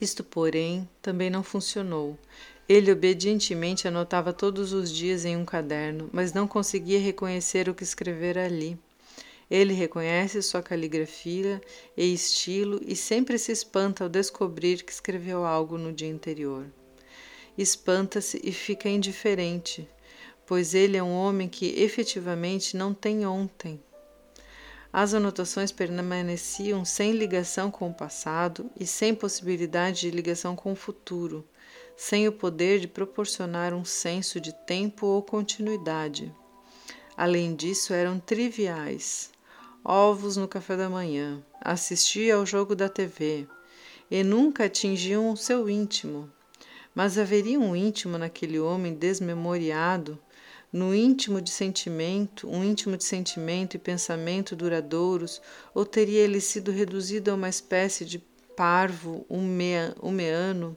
Isto, porém, também não funcionou. Ele obedientemente anotava todos os dias em um caderno, mas não conseguia reconhecer o que escrevera ali. Ele reconhece sua caligrafia e estilo e sempre se espanta ao descobrir que escreveu algo no dia anterior. Espanta-se e fica indiferente, pois ele é um homem que efetivamente não tem ontem. As anotações permaneciam sem ligação com o passado e sem possibilidade de ligação com o futuro, sem o poder de proporcionar um senso de tempo ou continuidade. Além disso, eram triviais, ovos no café da manhã, assistia ao jogo da TV e nunca atingiam o seu íntimo. Mas haveria um íntimo naquele homem desmemoriado, no íntimo de sentimento, um íntimo de sentimento e pensamento duradouros, ou teria ele sido reduzido a uma espécie de parvo umeano,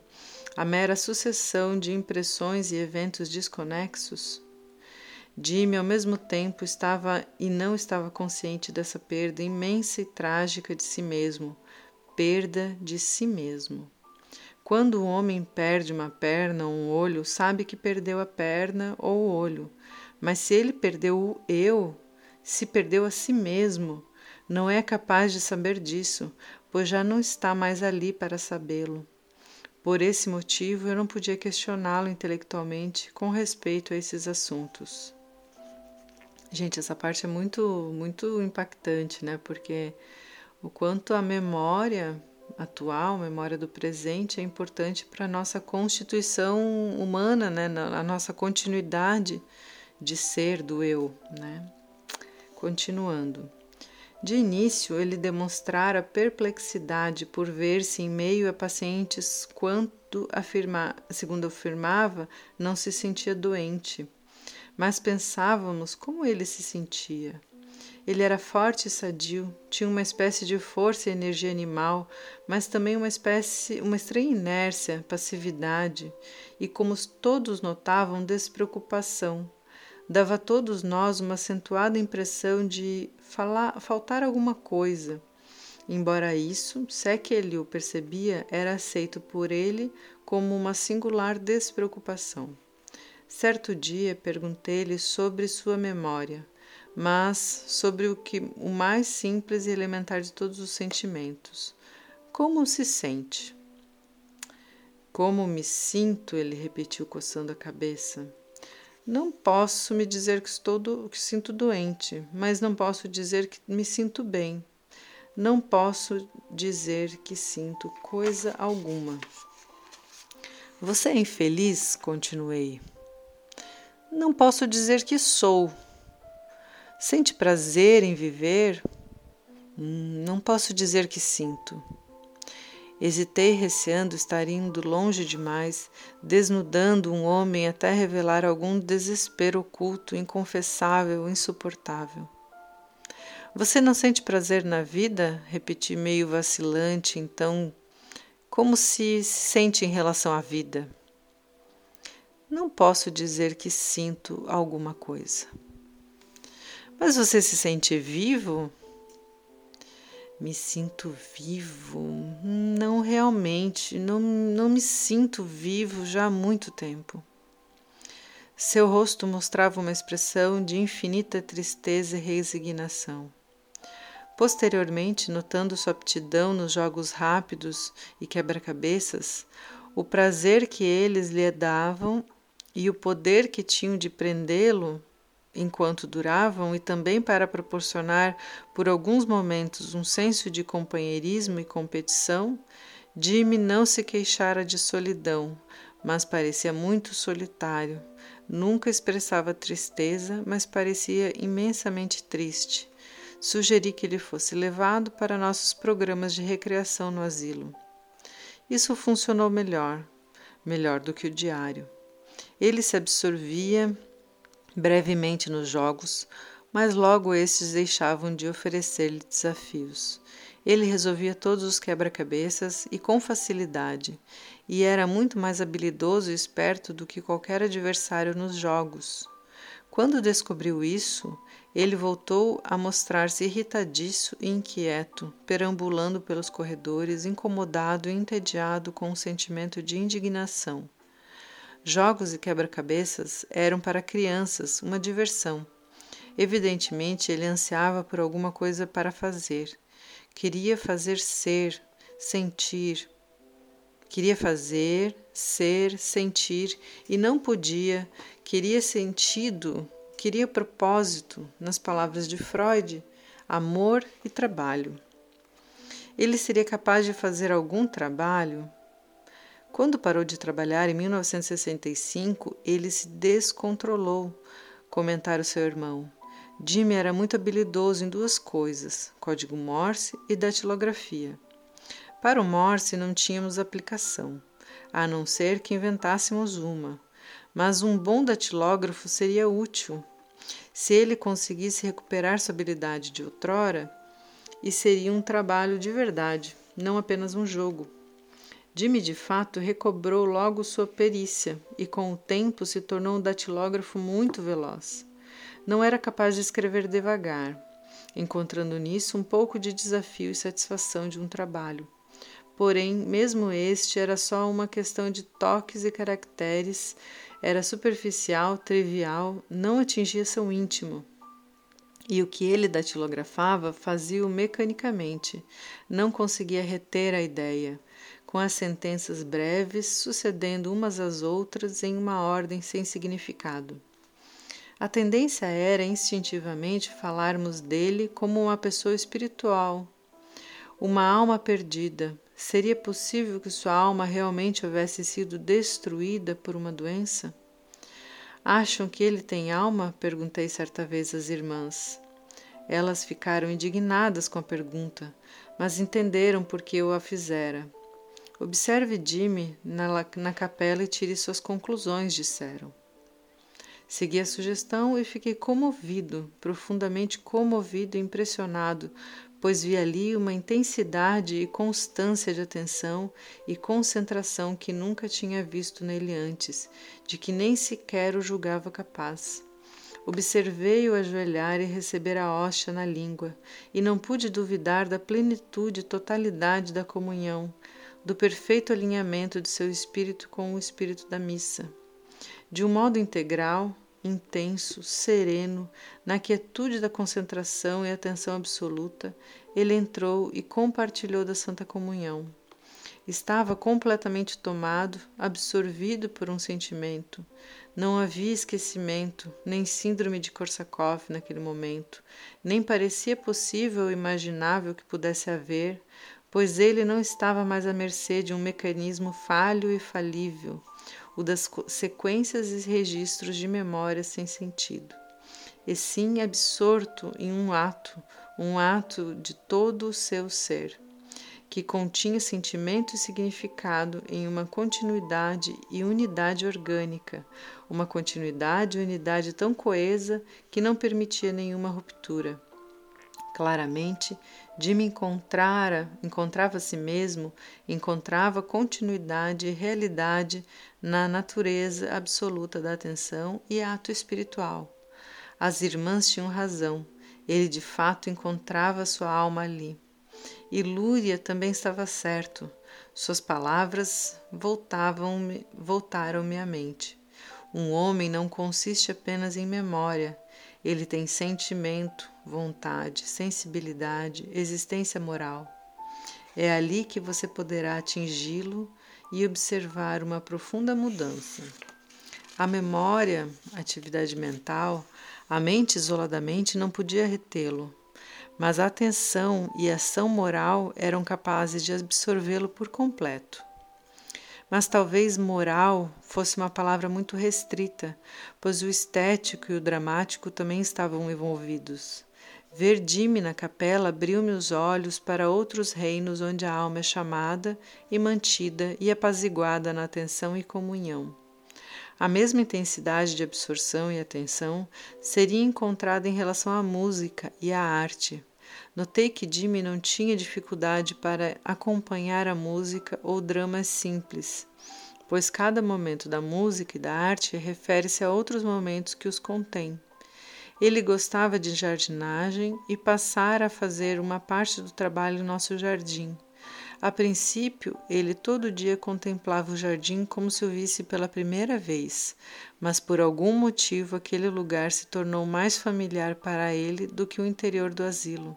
a mera sucessão de impressões e eventos desconexos? Jimmy, ao mesmo tempo, estava e não estava consciente dessa perda imensa e trágica de si mesmo, perda de si mesmo. Quando o homem perde uma perna ou um olho, sabe que perdeu a perna ou o olho. Mas se ele perdeu o eu, se perdeu a si mesmo, não é capaz de saber disso, pois já não está mais ali para sabê-lo. Por esse motivo, eu não podia questioná-lo intelectualmente com respeito a esses assuntos. Gente, essa parte é muito, muito impactante, né? Porque o quanto a memória atual, memória do presente, é importante para a nossa constituição humana, né? A nossa continuidade de ser do eu, né? Continuando. De início, ele demonstrara perplexidade por ver-se em meio a pacientes quanto afirma, segundo afirmava, não se sentia doente mas pensávamos como ele se sentia. Ele era forte e sadio, tinha uma espécie de força e energia animal, mas também uma espécie, uma estranha inércia, passividade e, como todos notavam, despreocupação. Dava a todos nós uma acentuada impressão de falar, faltar alguma coisa. Embora isso, se é que ele o percebia, era aceito por ele como uma singular despreocupação. Certo dia perguntei-lhe sobre sua memória, mas sobre o que o mais simples e elementar de todos os sentimentos. Como se sente? Como me sinto? Ele repetiu, coçando a cabeça. Não posso me dizer que estou do, que sinto doente, mas não posso dizer que me sinto bem. Não posso dizer que sinto coisa alguma. Você é infeliz? Continuei. Não posso dizer que sou. Sente prazer em viver? Hum, não posso dizer que sinto. Hesitei, receando estar indo longe demais, desnudando um homem até revelar algum desespero oculto, inconfessável, insuportável. Você não sente prazer na vida? Repeti meio vacilante, então, como se se sente em relação à vida? não posso dizer que sinto alguma coisa. Mas você se sente vivo? Me sinto vivo? Não realmente, não, não me sinto vivo já há muito tempo. Seu rosto mostrava uma expressão de infinita tristeza e resignação. Posteriormente, notando sua aptidão nos jogos rápidos e quebra-cabeças, o prazer que eles lhe davam e o poder que tinham de prendê-lo enquanto duravam e também para proporcionar por alguns momentos um senso de companheirismo e competição, Jimmy não se queixara de solidão, mas parecia muito solitário. Nunca expressava tristeza, mas parecia imensamente triste. Sugeri que ele fosse levado para nossos programas de recreação no asilo. Isso funcionou melhor, melhor do que o diário. Ele se absorvia brevemente nos jogos, mas logo estes deixavam de oferecer-lhe desafios. Ele resolvia todos os quebra-cabeças e com facilidade, e era muito mais habilidoso e esperto do que qualquer adversário nos jogos. Quando descobriu isso, ele voltou a mostrar-se irritadiço e inquieto, perambulando pelos corredores, incomodado e entediado com um sentimento de indignação. Jogos e quebra-cabeças eram para crianças uma diversão. Evidentemente, ele ansiava por alguma coisa para fazer Queria fazer ser, sentir. Queria fazer, ser, sentir e não podia. Queria sentido, queria propósito, nas palavras de Freud, amor e trabalho. Ele seria capaz de fazer algum trabalho? Quando parou de trabalhar em 1965, ele se descontrolou, comentara seu irmão. Jimmy era muito habilidoso em duas coisas: código Morse e datilografia. Para o Morse não tínhamos aplicação, a não ser que inventássemos uma, mas um bom datilógrafo seria útil. Se ele conseguisse recuperar sua habilidade de outrora, e seria um trabalho de verdade, não apenas um jogo. Jimmy, de fato, recobrou logo sua perícia e, com o tempo, se tornou um datilógrafo muito veloz. Não era capaz de escrever devagar, encontrando nisso um pouco de desafio e satisfação de um trabalho. Porém, mesmo este era só uma questão de toques e caracteres, era superficial, trivial, não atingia seu íntimo. E o que ele datilografava fazia-o mecanicamente, não conseguia reter a ideia, com as sentenças breves sucedendo umas às outras em uma ordem sem significado. A tendência era instintivamente falarmos dele como uma pessoa espiritual, uma alma perdida. Seria possível que sua alma realmente houvesse sido destruída por uma doença? Acham que ele tem alma? perguntei certa vez às irmãs. Elas ficaram indignadas com a pergunta, mas entenderam por que eu a fizera. Observe Jimmy na, na capela e tire suas conclusões, disseram. Segui a sugestão e fiquei comovido, profundamente comovido e impressionado, pois vi ali uma intensidade e constância de atenção e concentração que nunca tinha visto nele antes, de que nem sequer o julgava capaz. Observei-o ajoelhar e receber a hóstia na língua, e não pude duvidar da plenitude e totalidade da comunhão, do perfeito alinhamento de seu espírito com o espírito da missa. De um modo integral, intenso, sereno, na quietude da concentração e atenção absoluta, ele entrou e compartilhou da Santa Comunhão. Estava completamente tomado, absorvido por um sentimento. Não havia esquecimento, nem síndrome de Korsakoff naquele momento, nem parecia possível ou imaginável que pudesse haver, pois ele não estava mais à mercê de um mecanismo falho e falível o das sequências e registros de memória sem sentido, e sim absorto em um ato, um ato de todo o seu ser, que continha sentimento e significado em uma continuidade e unidade orgânica, uma continuidade e unidade tão coesa que não permitia nenhuma ruptura. Claramente, Jimmy encontrara, encontrava si mesmo, encontrava continuidade e realidade na natureza absoluta da atenção e ato espiritual. As irmãs tinham razão, ele de fato encontrava sua alma ali. E Lúria também estava certo. Suas palavras voltavam-me, voltaram-me à mente. Um homem não consiste apenas em memória, ele tem sentimento, vontade, sensibilidade, existência moral. É ali que você poderá atingi-lo e observar uma profunda mudança. A memória, atividade mental, a mente isoladamente não podia retê-lo, mas a atenção e ação moral eram capazes de absorvê-lo por completo. Mas talvez moral fosse uma palavra muito restrita, pois o estético e o dramático também estavam envolvidos. Ver Jimmy na capela abriu-me os olhos para outros reinos onde a alma é chamada e mantida e apaziguada na atenção e comunhão. A mesma intensidade de absorção e atenção seria encontrada em relação à música e à arte. Notei que Jimmy não tinha dificuldade para acompanhar a música ou dramas simples, pois cada momento da música e da arte refere-se a outros momentos que os contêm. Ele gostava de jardinagem e passara a fazer uma parte do trabalho em nosso jardim. A princípio, ele todo dia contemplava o jardim como se o visse pela primeira vez, mas por algum motivo aquele lugar se tornou mais familiar para ele do que o interior do asilo.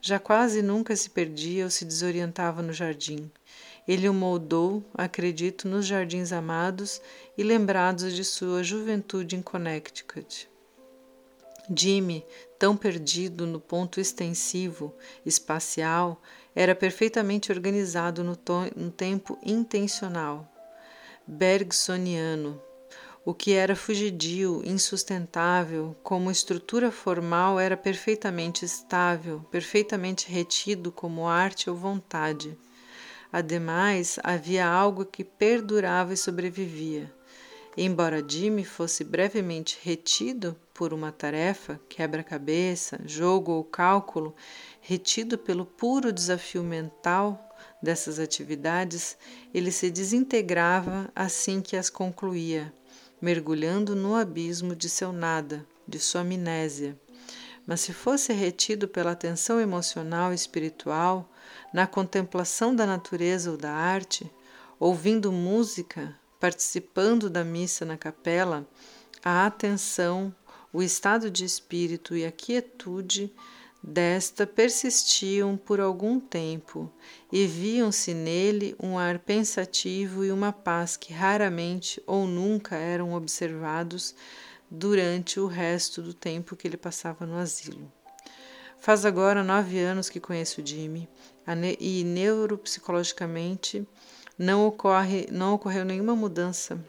Já quase nunca se perdia ou se desorientava no jardim. Ele o moldou, acredito, nos jardins amados e lembrados de sua juventude em Connecticut. Jimmy, tão perdido no ponto extensivo, espacial, era perfeitamente organizado no, no tempo intencional. Bergsoniano. O que era fugidio, insustentável, como estrutura formal, era perfeitamente estável, perfeitamente retido como arte ou vontade. Ademais, havia algo que perdurava e sobrevivia. Embora Jimmy fosse brevemente retido por uma tarefa, quebra-cabeça, jogo ou cálculo, retido pelo puro desafio mental dessas atividades, ele se desintegrava assim que as concluía, mergulhando no abismo de seu nada, de sua amnésia. Mas se fosse retido pela atenção emocional e espiritual, na contemplação da natureza ou da arte, ouvindo música, participando da missa na capela, a atenção, o estado de espírito e a quietude desta persistiam por algum tempo e viam-se nele um ar pensativo e uma paz que raramente ou nunca eram observados durante o resto do tempo que ele passava no asilo. Faz agora nove anos que conheço Jimmy e neuropsicologicamente não, ocorre, não ocorreu nenhuma mudança.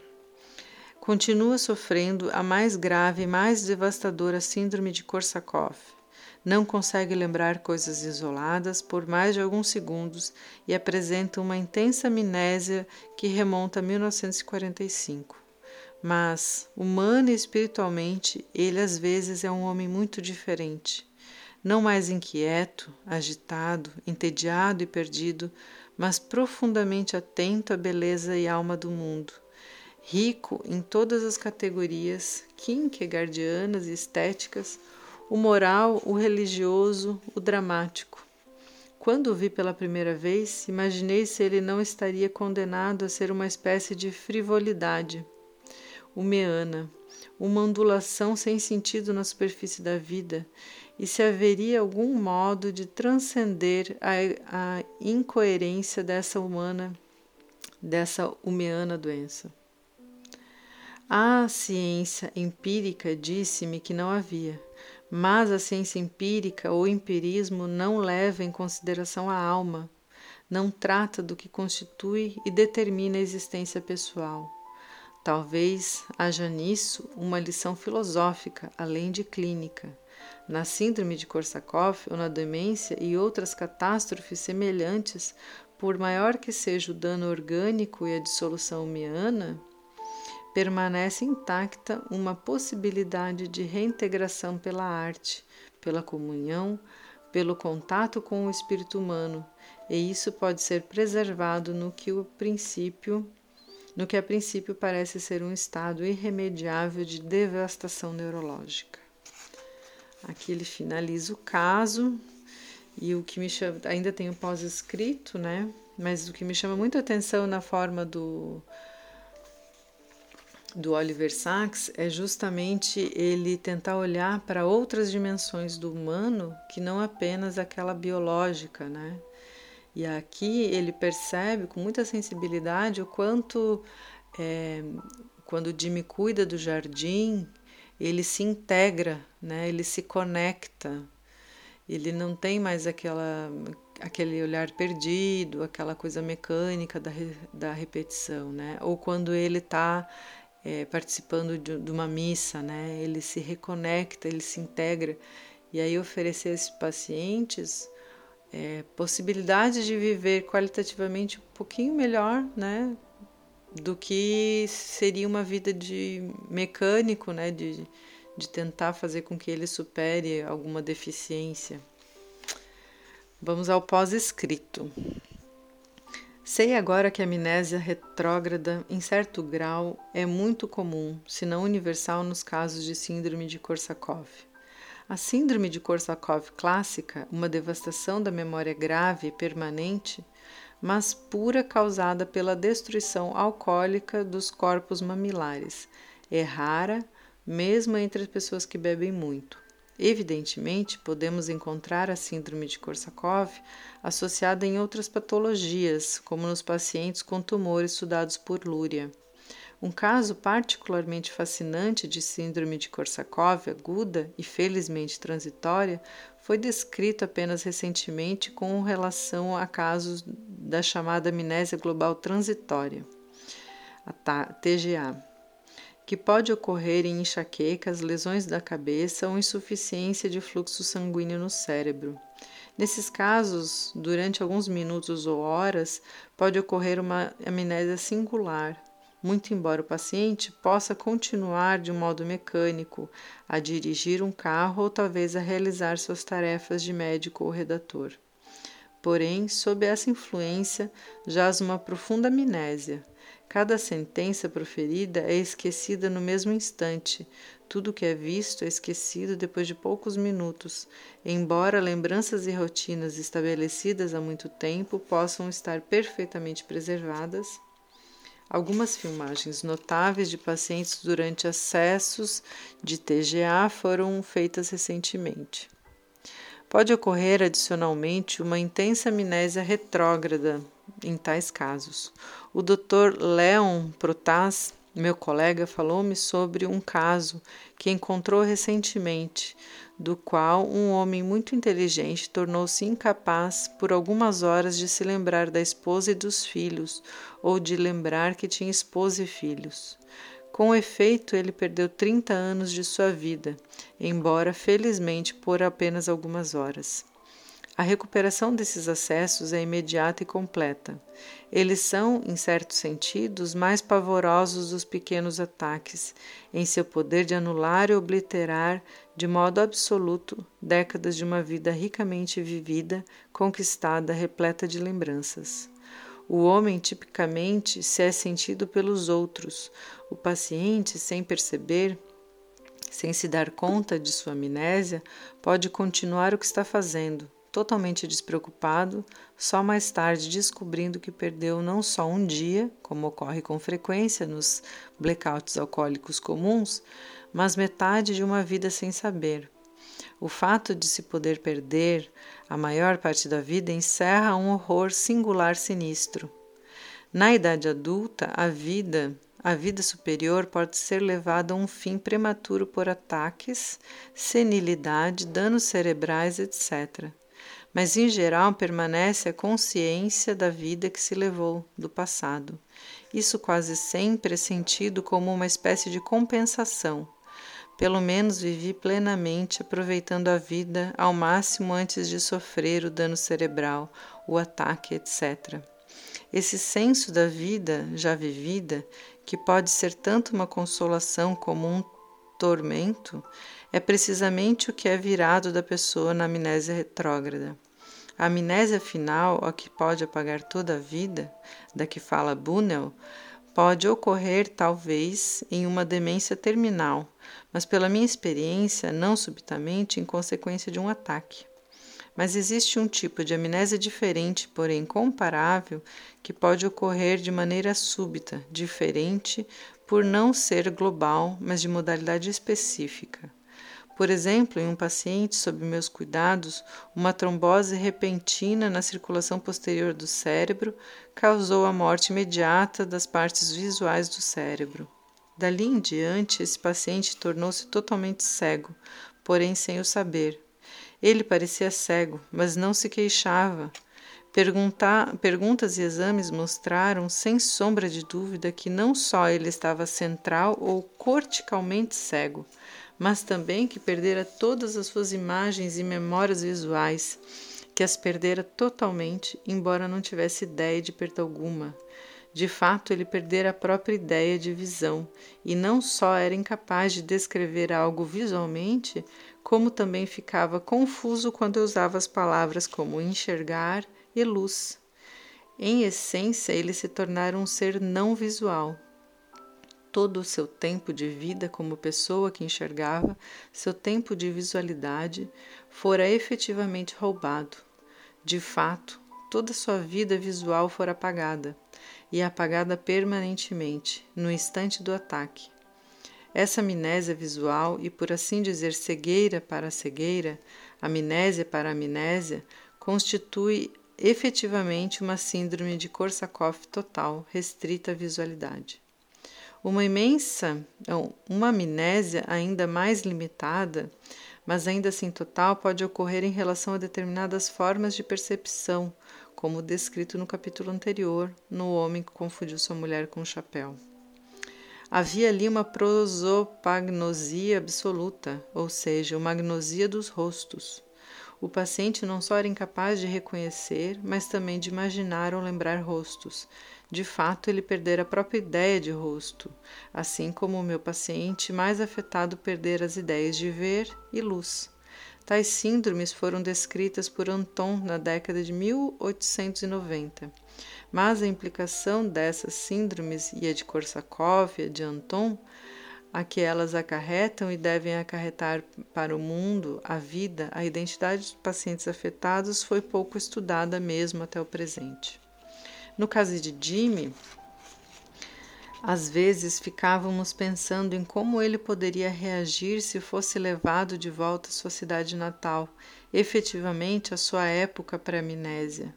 Continua sofrendo a mais grave e mais devastadora síndrome de Korsakoff. Não consegue lembrar coisas isoladas por mais de alguns segundos e apresenta uma intensa amnésia que remonta a 1945. Mas, humano e espiritualmente, ele às vezes é um homem muito diferente. Não mais inquieto, agitado, entediado e perdido, mas profundamente atento à beleza e alma do mundo, rico em todas as categorias kierkegaardianas e estéticas, o moral, o religioso, o dramático. Quando o vi pela primeira vez, imaginei se ele não estaria condenado a ser uma espécie de frivolidade, meana, uma ondulação sem sentido na superfície da vida, e se haveria algum modo de transcender a, a incoerência dessa humana, dessa humeana doença. A ciência empírica disse-me que não havia, mas a ciência empírica ou empirismo não leva em consideração a alma, não trata do que constitui e determina a existência pessoal. Talvez haja nisso uma lição filosófica, além de clínica. Na síndrome de Korsakoff ou na demência e outras catástrofes semelhantes, por maior que seja o dano orgânico e a dissolução humiana, permanece intacta uma possibilidade de reintegração pela arte, pela comunhão, pelo contato com o espírito humano, e isso pode ser preservado no que o princípio no que a princípio parece ser um estado irremediável de devastação neurológica. Aqui ele finaliza o caso e o que me chama, ainda tem o pós-escrito, né? Mas o que me chama muito atenção na forma do do Oliver Sacks é justamente ele tentar olhar para outras dimensões do humano que não apenas aquela biológica, né? E aqui ele percebe com muita sensibilidade o quanto é, quando Jimmy cuida do jardim, ele se integra, né? ele se conecta, ele não tem mais aquela, aquele olhar perdido, aquela coisa mecânica da, da repetição, né? ou quando ele está é, participando de, de, uma missa, né? ele se reconecta, ele se integra, e aí oferecer a esses pacientes é, possibilidade de viver qualitativamente um pouquinho melhor, né? do que seria uma vida de mecânico, né, de, de tentar fazer com que ele supere alguma deficiência. Vamos ao pós-escrito. Sei agora que a amnésia retrógrada, em certo grau, é muito comum, se não universal, nos casos de síndrome de Korsakoff. A síndrome de Korsakoff clássica, uma devastação da memória grave e permanente, mas pura causada pela destruição alcoólica dos corpos mamilares. É rara, mesmo entre as pessoas que bebem muito. Evidentemente, podemos encontrar a síndrome de Korsakoff associada em outras patologias, como nos pacientes com tumores estudados por Lúria. Um caso particularmente fascinante de síndrome de Korsakoff aguda e felizmente transitória foi descrito apenas recentemente com relação a casos da chamada amnésia global transitória, a TGA, que pode ocorrer em enxaquecas, lesões da cabeça ou insuficiência de fluxo sanguíneo no cérebro. Nesses casos, durante alguns minutos ou horas, pode ocorrer uma amnésia singular, muito embora o paciente possa continuar de um modo mecânico a dirigir um carro ou talvez a realizar suas tarefas de médico ou redator. Porém, sob essa influência, jaz uma profunda amnésia. Cada sentença proferida é esquecida no mesmo instante. Tudo que é visto é esquecido depois de poucos minutos, embora lembranças e rotinas estabelecidas há muito tempo possam estar perfeitamente preservadas Algumas filmagens notáveis de pacientes durante acessos de TGA foram feitas recentemente. Pode ocorrer adicionalmente uma intensa amnésia retrógrada em tais casos. O Dr. Leon Protas, meu colega, falou-me sobre um caso que encontrou recentemente do qual um homem muito inteligente tornou-se incapaz por algumas horas de se lembrar da esposa e dos filhos, ou de lembrar que tinha esposa e filhos. Com efeito, ele perdeu 30 anos de sua vida, embora felizmente por apenas algumas horas. A recuperação desses acessos é imediata e completa. Eles são, em certos sentidos, mais pavorosos dos pequenos ataques, em seu poder de anular e obliterar de modo absoluto décadas de uma vida ricamente vivida, conquistada, repleta de lembranças. O homem tipicamente se é sentido pelos outros. O paciente, sem perceber, sem se dar conta de sua amnésia, pode continuar o que está fazendo, totalmente despreocupado, só mais tarde descobrindo que perdeu não só um dia, como ocorre com frequência nos blackouts alcoólicos comuns, mas metade de uma vida sem saber. O fato de se poder perder a maior parte da vida encerra um horror singular sinistro. Na idade adulta, a vida, a vida superior pode ser levada a um fim prematuro por ataques, senilidade, danos cerebrais, etc mas em geral permanece a consciência da vida que se levou do passado. Isso quase sempre é sentido como uma espécie de compensação. Pelo menos vivi plenamente aproveitando a vida ao máximo antes de sofrer o dano cerebral, o ataque, etc. Esse senso da vida já vivida, que pode ser tanto uma consolação como um tormento, é precisamente o que é virado da pessoa na amnésia retrógrada. A amnésia final, a que pode apagar toda a vida, da que fala Bunel, pode ocorrer talvez em uma demência terminal, mas pela minha experiência, não subitamente em consequência de um ataque. Mas existe um tipo de amnésia diferente, porém comparável, que pode ocorrer de maneira súbita, diferente por não ser global, mas de modalidade específica. Por exemplo, em um paciente sob meus cuidados, uma trombose repentina na circulação posterior do cérebro causou a morte imediata das partes visuais do cérebro. Dali em diante, esse paciente tornou-se totalmente cego, porém sem o saber. Ele parecia cego, mas não se queixava. Perguntas e exames mostraram, sem sombra de dúvida, que não só ele estava central ou corticalmente cego, mas também que perdera todas as suas imagens e memórias visuais, que as perdera totalmente, embora não tivesse ideia de perda alguma. De fato, ele perdera a própria ideia de visão e não só era incapaz de descrever algo visualmente, como também ficava confuso quando usava as palavras como enxergar e luz. Em essência, ele se tornara um ser não visual. Todo o seu tempo de vida como pessoa que enxergava, seu tempo de visualidade, fora efetivamente roubado. De fato, toda sua vida visual fora apagada e apagada permanentemente, no instante do ataque. Essa amnésia visual e, por assim dizer, cegueira para cegueira, amnésia para amnésia, constitui efetivamente uma síndrome de Korsakoff total, restrita à visualidade. Uma imensa, uma amnésia ainda mais limitada, mas ainda assim total, pode ocorrer em relação a determinadas formas de percepção, como descrito no capítulo anterior, no homem que confundiu sua mulher com o um chapéu. Havia ali uma prosopagnosia absoluta, ou seja, uma agnosia dos rostos. O paciente não só era incapaz de reconhecer, mas também de imaginar ou lembrar rostos. De fato, ele perdera a própria ideia de rosto, assim como o meu paciente mais afetado perdera as ideias de ver e luz. Tais síndromes foram descritas por Anton na década de 1890, mas a implicação dessas síndromes e a de Korsakoff e a de Anton, a que elas acarretam e devem acarretar para o mundo, a vida, a identidade dos pacientes afetados foi pouco estudada mesmo até o presente. No caso de Jimmy, às vezes ficávamos pensando em como ele poderia reagir se fosse levado de volta à sua cidade natal, efetivamente à sua época pré-amnésia.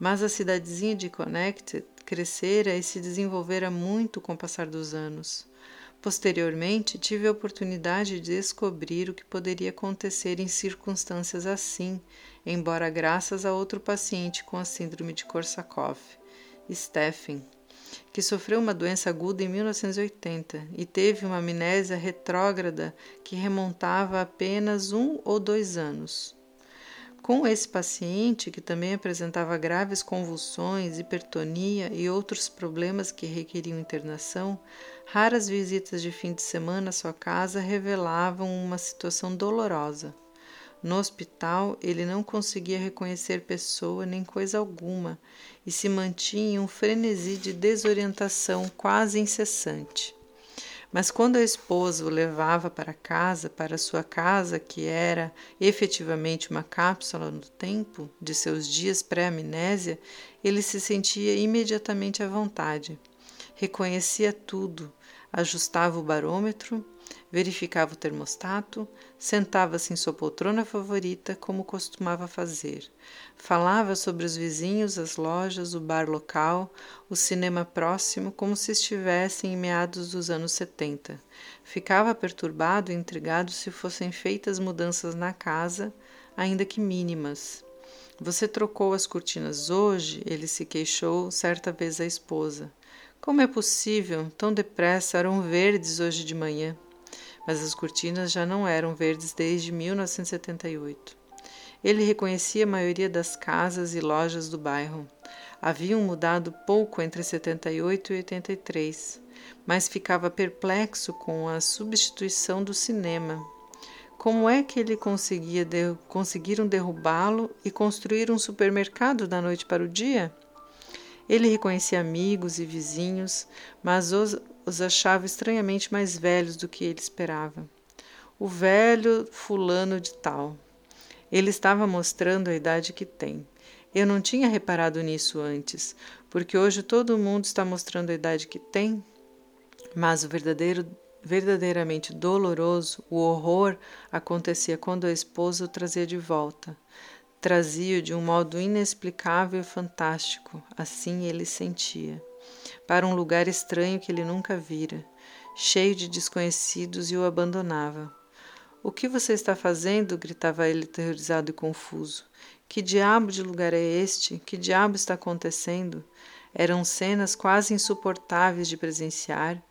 Mas a cidadezinha de Connecticut crescera e se desenvolvera muito com o passar dos anos. Posteriormente, tive a oportunidade de descobrir o que poderia acontecer em circunstâncias assim, embora graças a outro paciente com a síndrome de Korsakoff, Stephen que sofreu uma doença aguda em 1980 e teve uma amnésia retrógrada que remontava a apenas um ou dois anos. Com esse paciente, que também apresentava graves convulsões, hipertonia e outros problemas que requeriam internação, raras visitas de fim de semana à sua casa revelavam uma situação dolorosa. No hospital, ele não conseguia reconhecer pessoa nem coisa alguma e se mantinha em um frenesi de desorientação quase incessante. Mas quando a esposa o levava para casa, para sua casa, que era efetivamente uma cápsula no tempo de seus dias pré-amnésia, ele se sentia imediatamente à vontade. Reconhecia tudo, ajustava o barômetro, verificava o termostato, sentava-se em sua poltrona favorita, como costumava fazer. Falava sobre os vizinhos, as lojas, o bar local, o cinema próximo, como se estivessem em meados dos anos 70. Ficava perturbado e intrigado se fossem feitas mudanças na casa, ainda que mínimas. Você trocou as cortinas hoje? Ele se queixou certa vez à esposa. Como é possível? Tão depressa eram verdes hoje de manhã mas as cortinas já não eram verdes desde 1978. Ele reconhecia a maioria das casas e lojas do bairro. Haviam mudado pouco entre 78 e 83, mas ficava perplexo com a substituição do cinema. Como é que ele conseguia de, conseguiram derrubá-lo e construir um supermercado da noite para o dia? Ele reconhecia amigos e vizinhos, mas os, os achava estranhamente mais velhos do que ele esperava. O velho fulano de tal. Ele estava mostrando a idade que tem. Eu não tinha reparado nisso antes, porque hoje todo mundo está mostrando a idade que tem. Mas o verdadeiro, verdadeiramente doloroso, o horror, acontecia quando a esposa o trazia de volta. Trazia-o de um modo inexplicável e fantástico, assim ele sentia para um lugar estranho que ele nunca vira. cheio de desconhecidos, e o abandonava. O que você está fazendo? gritava ele, aterrorizado e confuso. Que diabo de lugar é este? Que diabo está acontecendo? Eram cenas quase insuportáveis de presenciar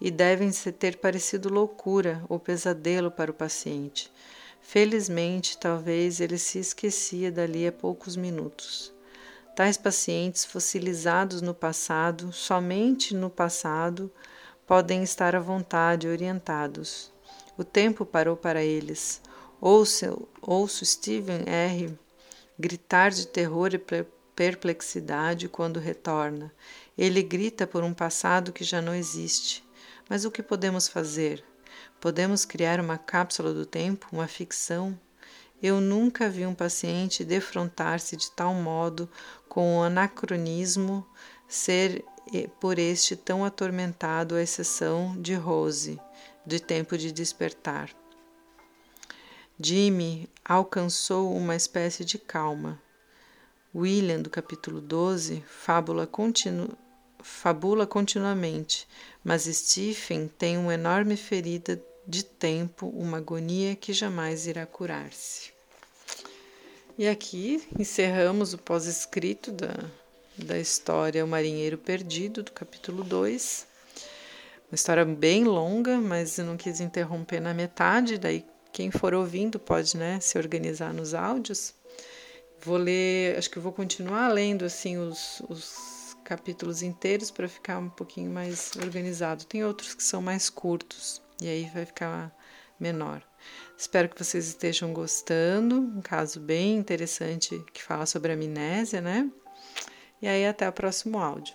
e devem ter parecido loucura ou pesadelo para o paciente. Felizmente, talvez ele se esquecia dali a poucos minutos. Tais pacientes fossilizados no passado, somente no passado, podem estar à vontade orientados. O tempo parou para eles. Ouço, ouço Stephen R. gritar de terror e perplexidade quando retorna. Ele grita por um passado que já não existe. Mas o que podemos fazer? Podemos criar uma cápsula do tempo, uma ficção? Eu nunca vi um paciente defrontar-se de tal modo com o anacronismo, ser eh, por este tão atormentado, à exceção de Rose, de tempo de despertar. Jimmy alcançou uma espécie de calma. William, do capítulo 12, fábula, continu, fabula continuamente, mas Stephen tem uma enorme ferida de tempo, uma agonia que jamais irá curar-se. E aqui encerramos o pós-escrito da, da história O Marinheiro Perdido, do capítulo 2. Uma história bem longa, mas eu não quis interromper na metade, daí quem for ouvindo pode né, se organizar nos áudios. Vou ler, acho que vou continuar lendo assim os, os capítulos inteiros para ficar um pouquinho mais organizado. Tem outros que são mais curtos e aí vai ficar menor. Espero que vocês estejam gostando. Um caso bem interessante que fala sobre amnésia, né? E aí até o próximo áudio.